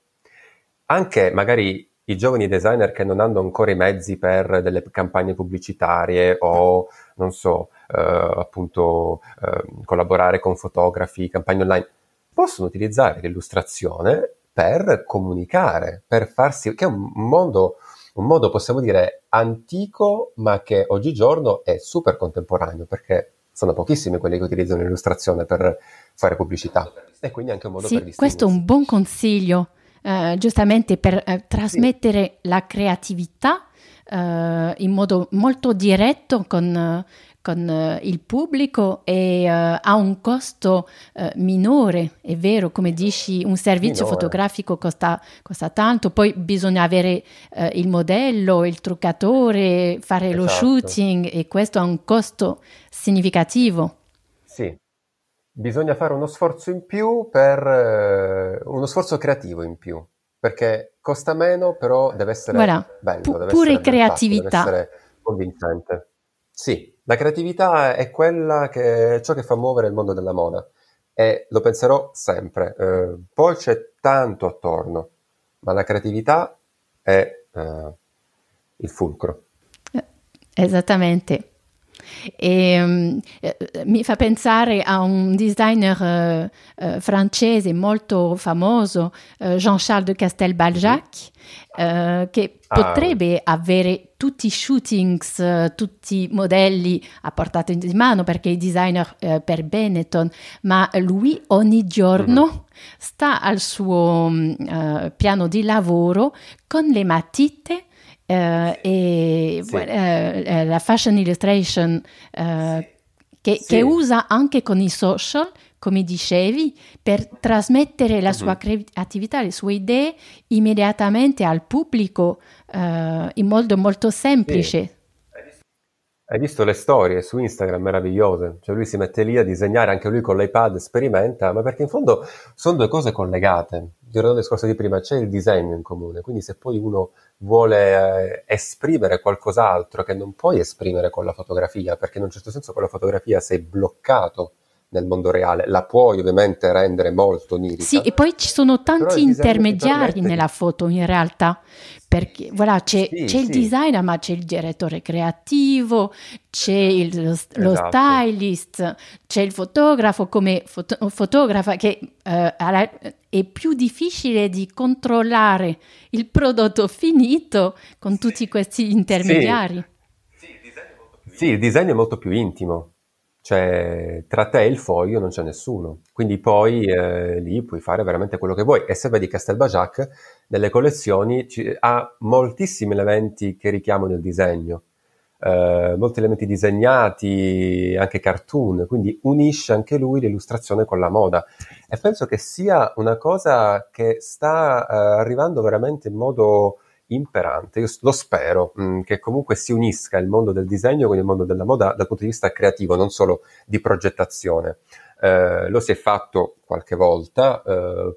Anche magari i giovani designer che non hanno ancora i mezzi per delle campagne pubblicitarie o, non so, eh, appunto, eh, collaborare con fotografi, campagne online, possono utilizzare l'illustrazione per comunicare, per farsi, che è un mondo un modo possiamo dire antico ma che oggigiorno è super contemporaneo perché sono pochissimi quelli che utilizzano l'illustrazione per fare pubblicità e quindi anche un modo sì, per distinguersi. Questo è un buon consiglio, eh, giustamente per eh, trasmettere sì. la creatività eh, in modo molto diretto con, con uh, il pubblico e uh, ha un costo uh, minore, è vero, come dici, un servizio minore. fotografico costa, costa, tanto, poi bisogna avere il modello, il truccatore, fare esatto. lo shooting e questo ha un costo significativo. Sì, bisogna fare uno sforzo in più per uno sforzo creativo in più, perché costa meno, però deve essere voilà. bello, deve pure essere creatività. Deve essere convincente. Sì, la creatività è quella che, ciò che fa muovere il mondo della moda e lo penserò sempre. Eh, poi c'è tanto attorno, ma la creatività è eh, il fulcro. Esattamente. E, um, eh, mi fa pensare a un designer eh, eh, francese molto famoso, eh, Jean-Charles de Castelbaljac, eh, che ah. potrebbe avere tutti i shootings, eh, tutti i modelli a portata di mano perché è designer per Benetton, ma lui ogni giorno mm-hmm. sta al suo mm, piano di lavoro con le matite Uh, e sì. uh, la fashion illustration uh, che, sì. che, usa anche con i social, come dicevi, per trasmettere la sua mm-hmm. creatività, le sue idee immediatamente al pubblico in modo molto semplice. Sì. Hai visto le storie su Instagram meravigliose? Cioè lui si mette lì a disegnare, anche lui con l'iPad sperimenta, ma perché in fondo sono due cose collegate. Dirò il discorso di prima, c'è il disegno in comune, quindi se poi uno vuole eh, esprimere qualcos'altro che non puoi esprimere con la fotografia, perché in un certo senso con la fotografia sei bloccato nel mondo reale, la puoi ovviamente rendere molto onirica. Sì, e poi ci sono tanti intermediari nella foto in realtà, perché voilà, c'è, sì, c'è sì. il designer, ma c'è il direttore creativo, c'è il, lo, esatto. stylist, c'è il fotografo come foto, fotografa che eh, è più difficile di controllare il prodotto finito con tutti questi intermediari. Sì, il disegno è molto più intimo cioè tra te e il foglio non c'è nessuno, quindi poi eh, lì puoi fare veramente quello che vuoi. E se vedi Castelbajac, nelle collezioni ci, ha moltissimi elementi che richiamano il disegno, eh, molti elementi disegnati, anche cartoon, quindi unisce anche lui l'illustrazione con la moda. E penso che sia una cosa che sta eh, arrivando veramente in modo imperante. Io lo spero mh, mm, che comunque si unisca il mondo del disegno con il mondo della moda dal punto di vista creativo, non solo di progettazione. Eh, lo si è fatto qualche volta, eh,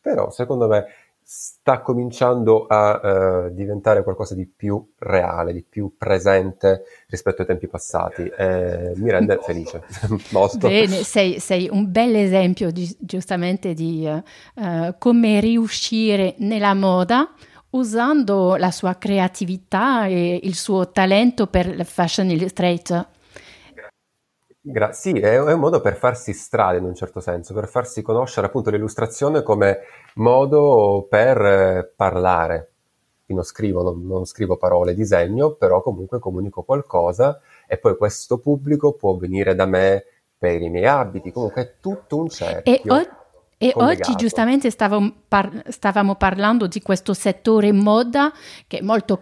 però secondo me sta cominciando a uh, diventare qualcosa di più reale, di più presente rispetto ai tempi passati. Eh, mi rende felice, molto. Bene, sei, sei, un bel esempio di, giustamente di uh, come riuscire nella moda usando la sua creatività e il suo talento per il Fashion Illustrator. Gra- sì, è, è, un modo per farsi strada in un certo senso, per farsi conoscere appunto l'illustrazione come modo per eh, parlare. Io non scrivo, non, non scrivo parole, disegno, però comunque comunico qualcosa e poi questo pubblico può venire da me per i miei abiti, comunque è tutto un cerchio. E o- e collegato. oggi giustamente stavamo, par- stavamo, parlando di questo settore moda che è molto,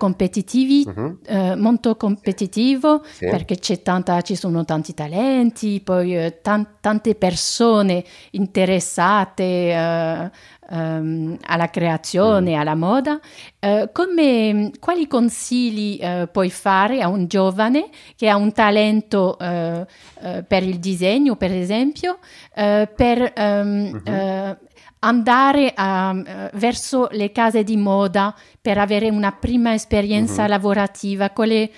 uh-huh. eh, molto competitivo sì. perché tanta, ci sono tanti talenti, poi eh, tan- tante persone interessate eh, ehm, alla creazione, mm. alla moda. Eh, come, quali consigli eh, puoi fare a un giovane che ha un talento eh, eh per il disegno, per esempio, eh, per um, mm-hmm. andare a, verso le case di moda per avere una prima esperienza mm-hmm. lavorativa? Quale,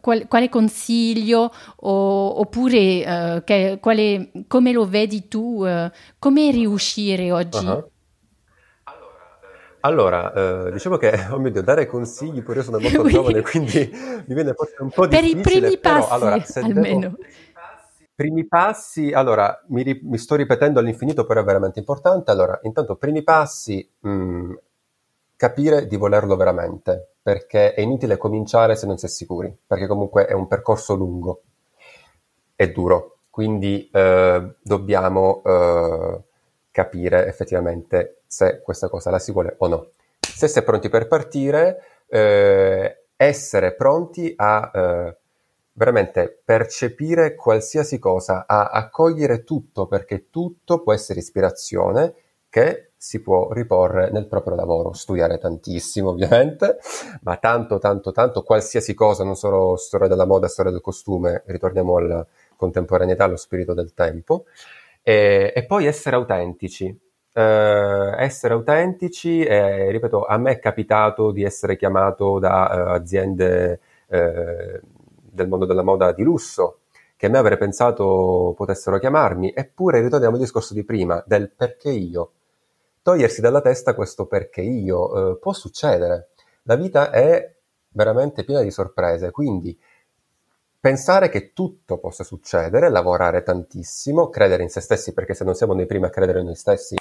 qual, quale consiglio o, oppure uh, che, quale, come lo vedi tu? Uh, come riuscire oggi? Uh-huh. Allora, eh, diciamo che, oh mio Dio, dare consigli, pure io sono molto giovane, quindi mi viene forse un po' per difficile. Per i primi però, passi, allora, almeno. Devo... Primi passi, allora, mi, ri- mi, sto ripetendo all'infinito, però è veramente importante. Allora, intanto, primi passi, mh, mm, capire di volerlo veramente, perché è inutile cominciare se non si è sicuri, perché comunque è un percorso lungo e duro, quindi eh, dobbiamo eh, capire effettivamente se questa cosa la si vuole o no. Se si è pronti per partire, eh, essere pronti a eh, veramente percepire qualsiasi cosa, a accogliere tutto, perché tutto può essere ispirazione che si può riporre nel proprio lavoro, studiare tantissimo ovviamente, ma tanto, tanto, tanto, qualsiasi cosa, non solo storia della moda, storia del costume, ritorniamo alla contemporaneità, allo spirito del tempo, e, e poi essere autentici. Eh, essere autentici, e, ripeto, a me è capitato di essere chiamato da uh, aziende uh, del mondo della moda di lusso, che a me avrei pensato potessero chiamarmi, eppure ritorniamo al discorso di prima, del perché io togliersi dalla testa questo perché io, eh, può succedere. La vita è veramente piena di sorprese, quindi pensare che tutto possa succedere, lavorare tantissimo, credere in se stessi, perché se non siamo noi primi a credere in noi stessi,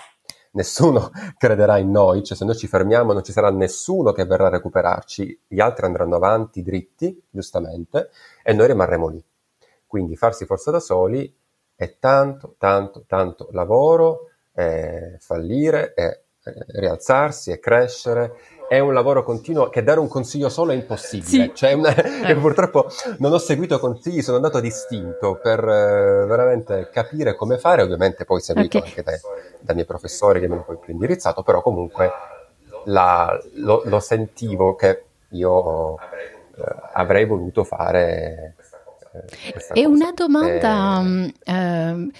nessuno crederà in noi, cioè se noi ci fermiamo non ci sarà nessuno che verrà a recuperarci, gli altri andranno avanti dritti, giustamente, e noi rimarremo lì. Quindi farsi forza da soli è tanto, tanto, tanto lavoro, è fallire, è rialzarsi, è crescere è un lavoro continuo che dare un consiglio solo è impossibile. Sì. Cioè una, eh. purtroppo non ho seguito consigli, sono andato a distinto per eh, veramente capire come fare, ovviamente poi seguito okay. anche dai, dai, miei professori che mi hanno poi più indirizzato, però comunque la, lo, lo, sentivo che io eh, avrei voluto fare. Eh, e una domanda, ehm,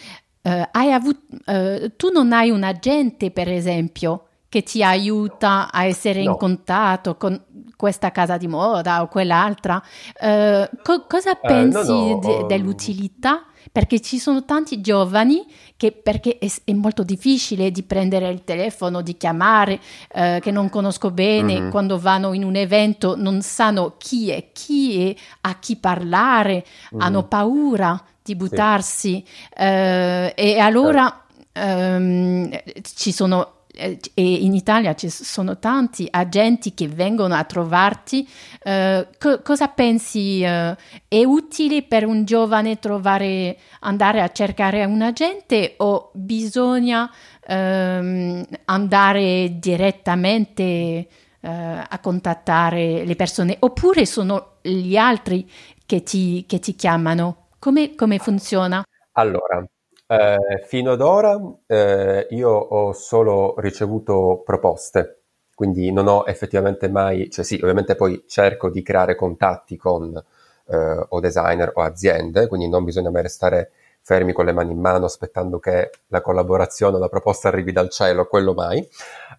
eh, hai avuto, eh, tu non hai un agente per esempio? che ti aiuta a essere no. in contatto con questa casa di moda o quell'altra. Uh, co- cosa pensi eh, no, no, de- dell'utilità? Perché ci sono tanti giovani che, perché è, è molto difficile di prendere il telefono, di chiamare, uh, che non conosco bene, mm-hmm. quando vanno in un evento non sanno chi è chi è, a chi parlare, mm-hmm. hanno paura di buttarsi sì. uh, e allora um, ci sono eh, e in Italia ci sono tanti agenti che vengono a trovarti. Eh, co- cosa pensi? Eh, è utile per un giovane trovare, andare a cercare un agente o bisogna ehm, andare direttamente eh, a contattare le persone? Oppure sono gli altri che ti, che ti chiamano? Come, come funziona? Allora, eh, fino ad ora eh, io ho solo ricevuto proposte, quindi non ho effettivamente mai, cioè sì, ovviamente poi cerco di creare contatti con eh, o designer o aziende, quindi non bisogna mai restare fermi con le mani in mano aspettando che la collaborazione o la proposta arrivi dal cielo, quello mai.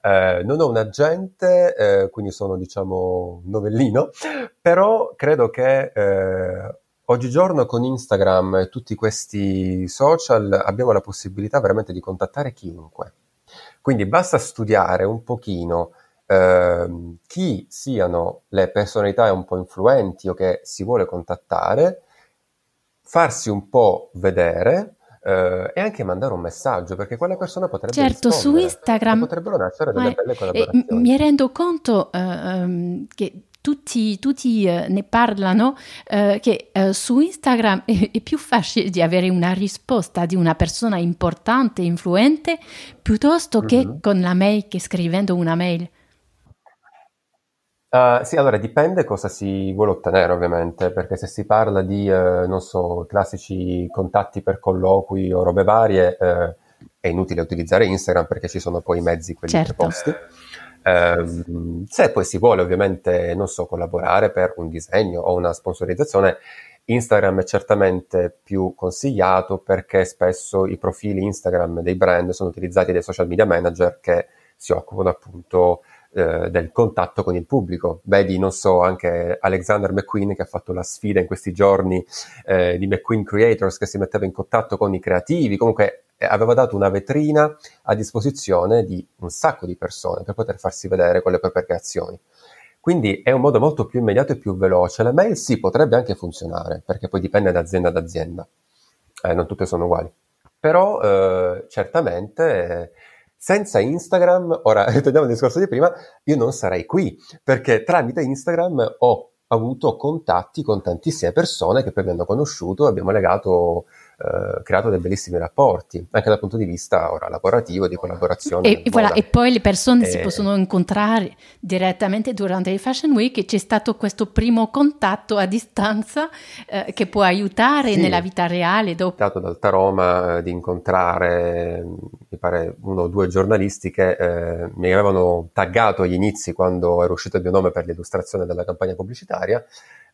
Eh, non ho un agente, eh, quindi sono diciamo novellino, però credo che eh, Oggigiorno con Instagram e tutti questi social abbiamo la possibilità veramente di contattare chiunque. Quindi basta studiare un pochino eh, chi siano le personalità un po' influenti o che si vuole contattare, farsi un po' vedere eh, e anche mandare un messaggio perché quella persona potrebbe certo su Instagram potrebbero nascere delle belle collaborazioni. mi rendo conto uh, um, che tutti, tutti eh, ne parlano, eh, che eh, su Instagram è, è, più facile di avere una risposta di una persona importante, influente, piuttosto che mm-hmm. con la mail, che scrivendo una mail. Uh, sì, allora dipende cosa si vuole ottenere ovviamente, perché se si parla di, uh, non so, classici contatti per colloqui o robe varie, uh, è inutile utilizzare Instagram perché ci sono poi i mezzi quelli certo. preposti. Eh, se poi si vuole ovviamente, non so, collaborare per un disegno o una sponsorizzazione, Instagram è certamente più consigliato perché spesso i profili Instagram dei brand sono utilizzati dai social media manager che si occupano appunto eh, del contatto con il pubblico. Vedi, non so, anche Alexander McQueen che ha fatto la sfida in questi giorni eh, di McQueen Creators che si metteva in contatto con i creativi, comunque aveva dato una vetrina a disposizione di un sacco di persone per poter farsi vedere con le proprie creazioni. Quindi è un modo molto più immediato e più veloce. La mail sì, potrebbe anche funzionare, perché poi dipende da azienda ad azienda, eh, non tutte sono uguali. Però eh, certamente senza Instagram, ora ritorniamo al discorso di prima, io non sarei qui, perché tramite Instagram ho avuto contatti con tantissime persone che poi mi hanno conosciuto abbiamo legato eh, creato dei bellissimi rapporti, anche dal punto di vista ora, lavorativo, di collaborazione. E, voilà, e poi le persone e... si possono incontrare direttamente durante il Fashion Week e c'è stato questo primo contatto a distanza eh, che può aiutare sì, nella vita reale. Dopo. Dato dal Taroma eh, di incontrare, mi pare, uno o due giornalisti che eh, mi avevano taggato agli inizi quando era uscito il mio nome per l'illustrazione della campagna pubblicitaria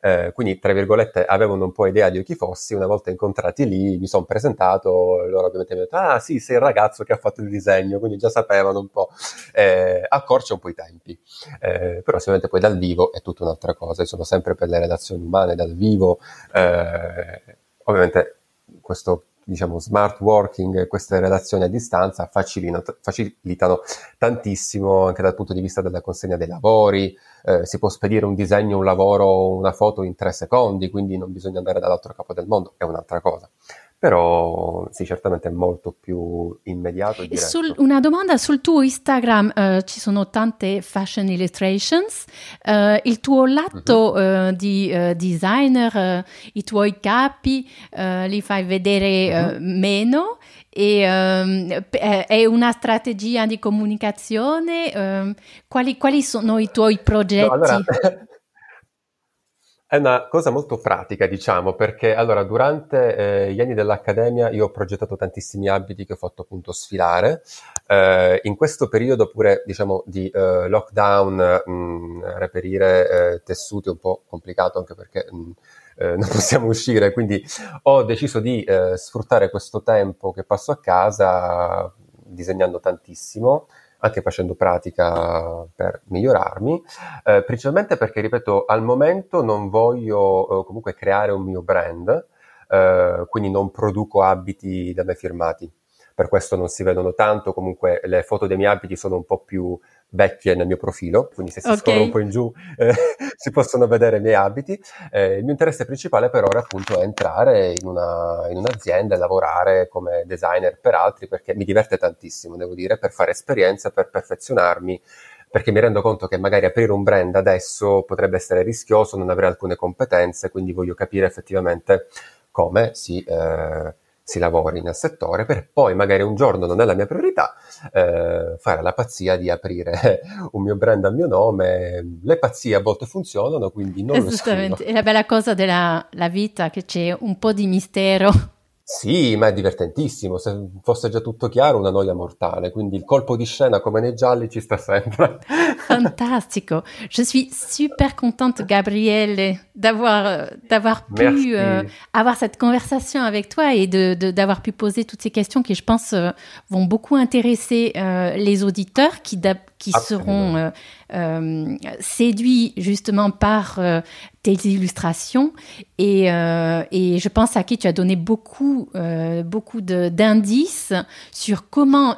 eh, quindi, tra virgolette, avevano un po' idea di chi fossi. Una volta incontrati lì, mi sono presentato, loro ovviamente mi hanno detto, ah sì, sei il ragazzo che ha fatto il disegno, quindi già sapevano un po'. Eh, accorcia un po' i tempi. Eh, però sicuramente poi dal vivo è tutta un'altra cosa. Io sono sempre per le relazioni umane dal vivo. Eh, ovviamente questo diciamo, smart working, queste relazioni a distanza facilitano, tantissimo anche dal punto di vista della consegna dei lavori, eh, si può spedire un disegno, un lavoro, una foto in tre secondi, quindi non bisogna andare dall'altro capo del mondo, è un'altra cosa però sì, certamente è molto più immediato e Sul, una domanda sul tuo Instagram, uh, ci sono tante fashion illustrations, uh, il tuo lato uh-huh. uh, di designer, i tuoi capi li fai vedere uh-huh. meno e um, è una strategia di comunicazione? Um, quali, quali, sono i tuoi progetti? No, allora, È una cosa molto pratica, diciamo, perché allora durante eh, gli anni dell'accademia io ho progettato tantissimi abiti che ho fatto appunto sfilare. Eh, in questo periodo pure, diciamo, di eh, lockdown, mh, mm, reperire eh, tessuti è un po' complicato anche perché mh, mm, eh, non possiamo uscire, quindi ho deciso di eh, sfruttare questo tempo che passo a casa disegnando tantissimo anche facendo pratica per migliorarmi, eh, principalmente perché, ripeto, al momento non voglio eh, comunque creare un mio brand, eh, quindi non produco abiti da me firmati. Per questo non si vedono tanto, comunque le foto dei miei abiti sono un po' più vecchie nel mio profilo, quindi se si okay. scorre un po' in giù eh, si possono vedere i miei abiti. Eh, il mio interesse principale per ora appunto è entrare in, una, in un'azienda e lavorare come designer per altri perché mi diverte tantissimo, devo dire, per fare esperienza, per perfezionarmi, perché mi rendo conto che magari aprire un brand adesso potrebbe essere rischioso, non avere alcune competenze, quindi voglio capire effettivamente come si... Eh, si lavori nel settore per poi magari un giorno, non è la mia priorità, eh, fare la pazzia di aprire un mio brand a mio nome. Le pazzie a volte funzionano, quindi non lo scrivo. È la bella cosa della vita che c'è un po' di mistero sì, ma è divertentissimo. Se fosse già tutto chiaro, una noia mortale. Quindi il colpo di scena, come nei gialli, ci sta sempre. Fantastico. Je suis super contente, Gabrielle, d'avoir, d'avoir pu euh, avoir cette conversation avec toi et de, d'avoir pu poser toutes ces questions qui, je pense, euh, vont beaucoup intéresser euh, les auditeurs qui, qui seront euh, euh, séduits justement par euh, tes illustrations. Et, et, je pense à qui tu as donné beaucoup, beaucoup d'indices sur comment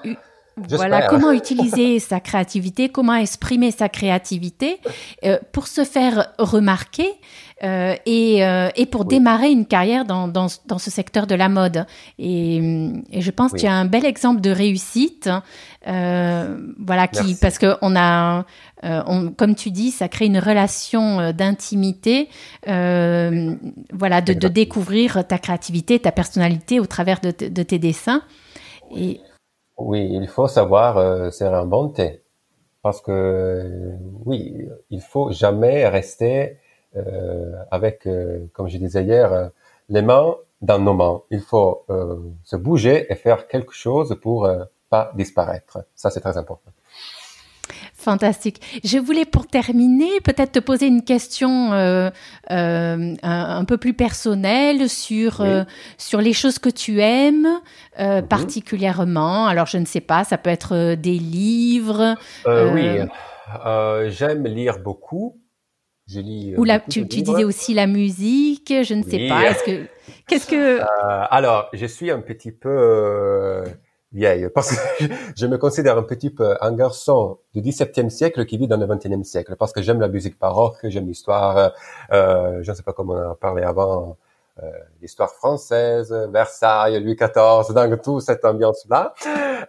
voilà comment utiliser sa créativité, comment exprimer sa créativité pour se faire remarquer euh, et, euh, et, pour démarrer une carrière dans, dans, dans, ce secteur de la mode. Et, et je pense qu'il y a un bel exemple de réussite, euh, voilà, qui parce que on a, euh, on, comme tu dis, ça crée une relation euh, d'intimité, voilà, de, de, découvrir ta créativité, ta personnalité au travers de, de tes dessins. Et oui, il faut savoir se réinventer parce que oui, il faut jamais rester euh, avec, euh, comme je disais hier, euh, les mains dans nos mains. Il faut se bouger et faire quelque chose pour pas disparaître. Ça, c'est très important. Fantastique. Je voulais pour terminer peut-être te poser une question euh, euh, un, peu plus personnelle sur sur les choses que tu aimes euh, mhm. particulièrement. Alors je ne sais pas, ça peut être des livres. oui, j'aime lire beaucoup. Je lis. Euh, Ou là, tu, tu disais aussi la musique, je ne sais pas. Est-ce que, qu'est-ce que. Euh, alors, je suis un petit peu euh, vieille parce que je me considère un petit peu un garçon du XVIIe siècle qui vit dans le XXIe siècle parce que j'aime la musique baroque, j'aime l'histoire. Euh, je ne sais pas comment on a parlé avant. Euh, l'histoire française, Versailles, Louis XIV, dans toute cette ambiance-là.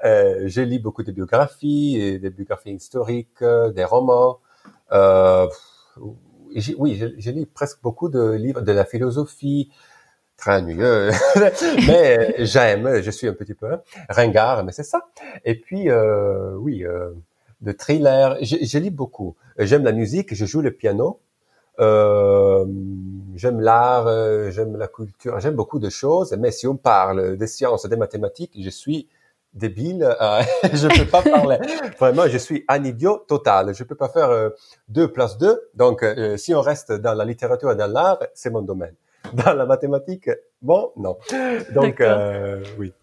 Euh, j'ai lu beaucoup de biographies, des biographies historiques, des romans. Euh, oui, j'ai lu presque beaucoup de livres de la philosophie, très ennuyeux, mais j'aime, je suis un petit peu ringard, mais c'est ça. Et puis, euh, oui, euh, de thriller, je, lis beaucoup. J'aime la musique, je joue le piano, euh, j'aime l'art, euh, j'aime la culture, j'aime beaucoup de choses, mais si on parle des sciences, des mathématiques, je suis débile, euh, je peux pas parler. Vraiment, je suis un idiot total. Je peux pas faire euh, deux plus deux. Donc, euh, si on reste dans la littérature et dans l'art, c'est mon domaine. Dans la mathématique, bon, non. Donc, euh, oui.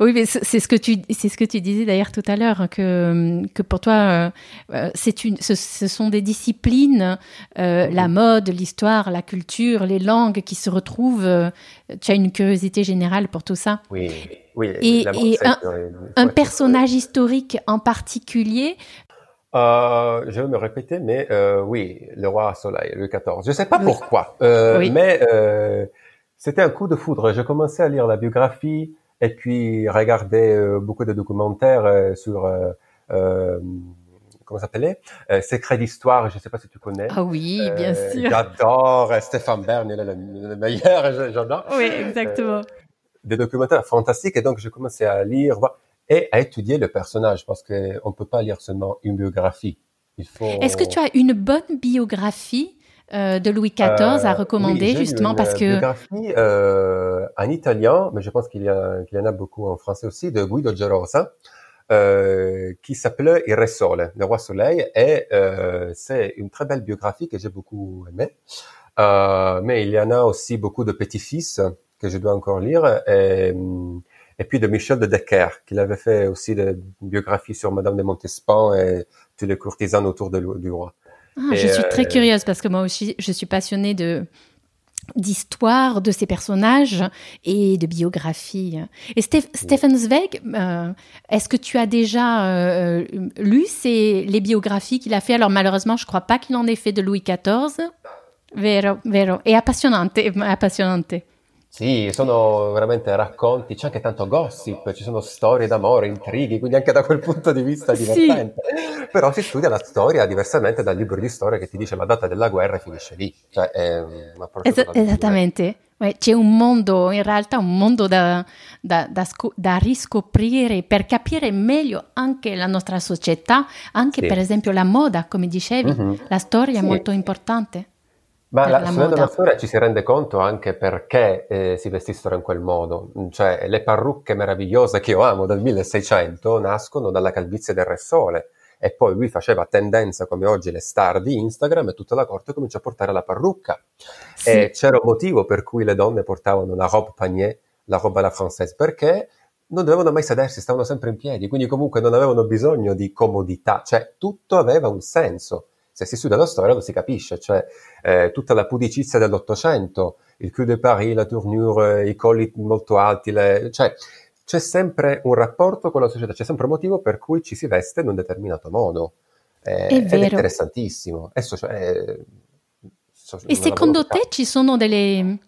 Oui, mais c'est ce que tu c'est ce que tu disais d'ailleurs tout à l'heure que que pour toi euh, euh, c'est une ce, sont des disciplines euh, la mode, l'histoire, la culture, les langues qui se retrouvent. tu as une curiosité générale pour tout ça. Oui, oui. Et, un, personnage historique en particulier. Je vais me répéter, mais oui, le roi Soleil, le 14. Je sais pas pourquoi, mais c'était un coup de foudre. J'ai commencé à lire la biographie et puis regarder euh, beaucoup de documentaires euh, sur euh, euh comment s'appelait Secret d'histoire. Je ne sais pas si tu connais. Ah oui, bien sûr. J'adore Stéphane Bern, il est le, meilleur. J'adore. Oui, exactement. des documentaires fantastiques et donc j'ai commencé à lire et à étudier le personnage parce que on peut pas lire seulement une biographie. Il faut. Est-ce que tu as une bonne biographie euh, de Louis XIV à euh, recommander justement parce que biographie euh, en italien, mais je pense qu'il y, y en a beaucoup en français aussi de Guido Gerosa. Euh, qui s'appelle Il Re Sole, le roi soleil, et euh, c'est une très belle biographie que j'ai beaucoup aimée. Euh, mais il y en a aussi beaucoup de petits-fils que je dois encore lire, et, et puis de Michel de Decker, qui avait fait aussi des biographies sur Madame de Montespan et tous les courtisans autour de, du roi. Ah, je suis très euh, curieuse parce que moi aussi, je suis passionnée de d'histoire de ces personnages et de biographie. Et Stephen Zweig, euh, est-ce que tu as déjà euh, lu les biographies qu'il a fait? Alors malheureusement, je ne crois pas qu'il en ait fait de Louis XIV. Vero, vero. È appassionante, appassionante. Sì, sono veramente racconti, c'è anche tanto gossip, ci sono storie d'amore, intrighi, quindi anche da quel punto di vista è divertente. Sì. Però si studia la storia diversamente dal libro di storia che ti dice la data della guerra e finisce lì. Cioè, è un approccio es- Esattamente. C'è un mondo, in realtà un mondo da, da, da, sco- da, riscoprire per capire meglio anche la nostra società, anche sì. per esempio la moda, come dicevi, mm-hmm. la storia sì. è molto importante. Ma la, studiando la storia ci si rende conto anche perché eh, si vestissero in quel modo. Cioè, le parrucche meravigliose che io amo del 1600 nascono dalla calvizie del Re Sole. E poi lui faceva tendenza come oggi le star di Instagram e tutta la corte comincia a portare la parrucca. Sì. E c'era un motivo per cui le donne portavano la robe panier, la robe alla française, perché non dovevano mai sedersi, stavano sempre in piedi, quindi comunque non avevano bisogno di comodità, cioè tutto aveva un senso se si studia la storia lo si capisce, cioè eh, tutta la pudicizia dell'Ottocento, il cul de Paris, la tournure, i colli molto alti, le, cioè c'è sempre un rapporto con la società, c'è sempre un motivo per cui ci si veste in un determinato modo. Eh, è ed è interessantissimo. È, cioè, è, e secondo te ci sono delle,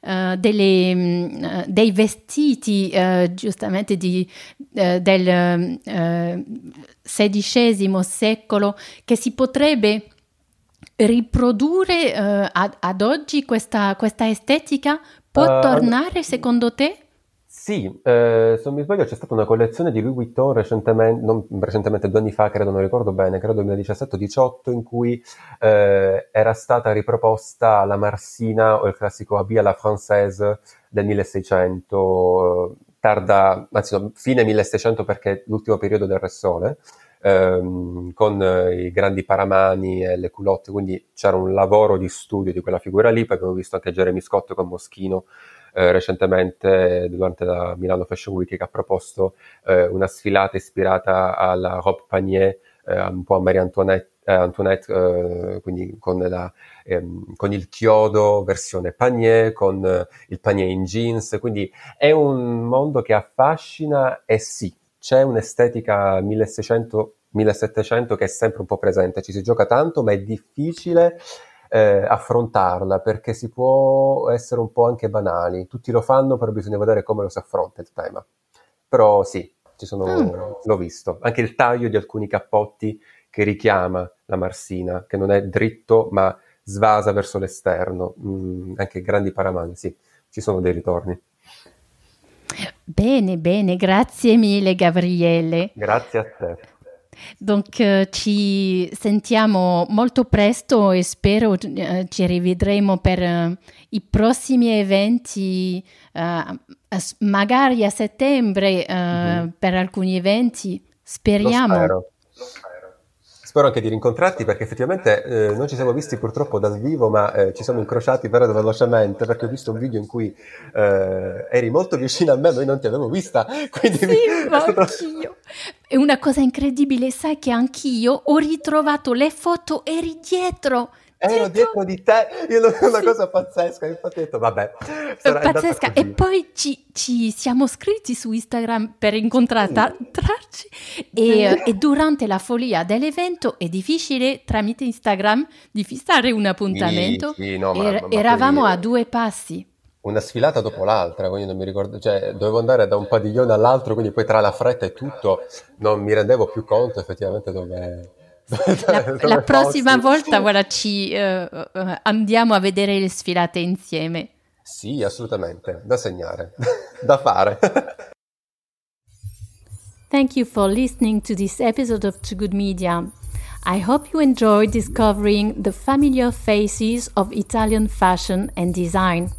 uh, delle, uh, dei vestiti uh, giustamente di, del XVI secolo che si potrebbe riprodurre ad, ad, oggi questa, questa estetica? Può tornare secondo te? Sì, eh, se non mi sbaglio c'è stata una collezione di Louis Vuitton recentemente, non recentemente, due anni fa, credo, non ricordo bene, credo 2017-18, in cui eh, era stata riproposta la Marsina o il classico Habit à la Française del 1600, tarda, anzi no, fine 1600 perché l'ultimo periodo del Re Sole, ehm, con eh, i grandi paramani e le culotte, quindi c'era un lavoro di studio di quella figura lì, poi abbiamo visto anche Jeremy Scott con Moschino eh, recentemente durante la Milano Fashion Week che ha proposto eh, una sfilata ispirata alla robe panier, eh, un po' a Marie Antoinette, eh, Antoinette eh, quindi con, la, ehm, con, il chiodo versione panier, con il panier in jeans, quindi è un mondo che affascina e sì, c'è un'estetica 1600 1700 che è sempre un po' presente, ci si gioca tanto, ma è difficile eh, affrontarla perché si può essere un po' anche banali. Tutti lo fanno, però bisogna vedere come lo si affronta il tema. Però sì, ci sono, mm. l'ho visto. Anche il taglio di alcuni cappotti che richiama la marsina, che non è dritto ma svasa verso l'esterno. Mm, anche grandi paramani, sì, ci sono dei ritorni. Bene, bene, grazie mille Gabriele. Grazie a te. Donc eh, ci sentiamo molto presto e spero eh, ci rivedremo per eh, i prossimi eventi, eh, magari a settembre mm-hmm. per alcuni eventi. Speriamo. Spero. Anche di rincontrarti perché effettivamente eh, non ci siamo visti purtroppo dal vivo, ma eh, ci siamo incrociati però velocemente perché ho visto un video in cui eh, eri molto vicino a me, noi non ti avevo vista. Quindi sì, mi... ma anch'io. È una cosa incredibile, sai che anch'io ho ritrovato le foto, eri dietro ero dietro di te, io lo, una sì. cosa pazzesca, infatti ho detto vabbè, pazzesca. E poi ci, ci, siamo scritti su Instagram per incontrarci e, e, durante la follia dell'evento è difficile tramite Instagram di fissare un appuntamento. Sì, sì, no, ma, er- ma eravamo a due passi una sfilata dopo l'altra, quindi non mi ricordo, cioè dovevo andare da un padiglione all'altro, quindi poi tra la fretta e tutto non mi rendevo più conto effettivamente dove, la, la prossima volta guarda, ci uh, uh, andiamo a vedere le sfilate insieme. Sì, assolutamente, da segnare, da fare. Thank you for listening to this episode of Too Good Media. I hope you enjoyed discovering the familiar faces of Italian fashion and design.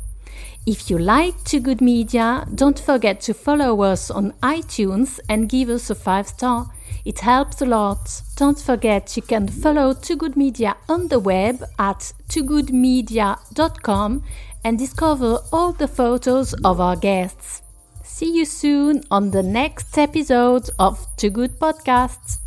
If you like Too Good Media, don't forget to follow us on iTunes and give us a 5 star. It helps a lot. Don't forget you can follow Too Good Media on the web at toogoodmedia.com and discover all the photos of our guests. See you soon on the next episode of Too Good Podcasts.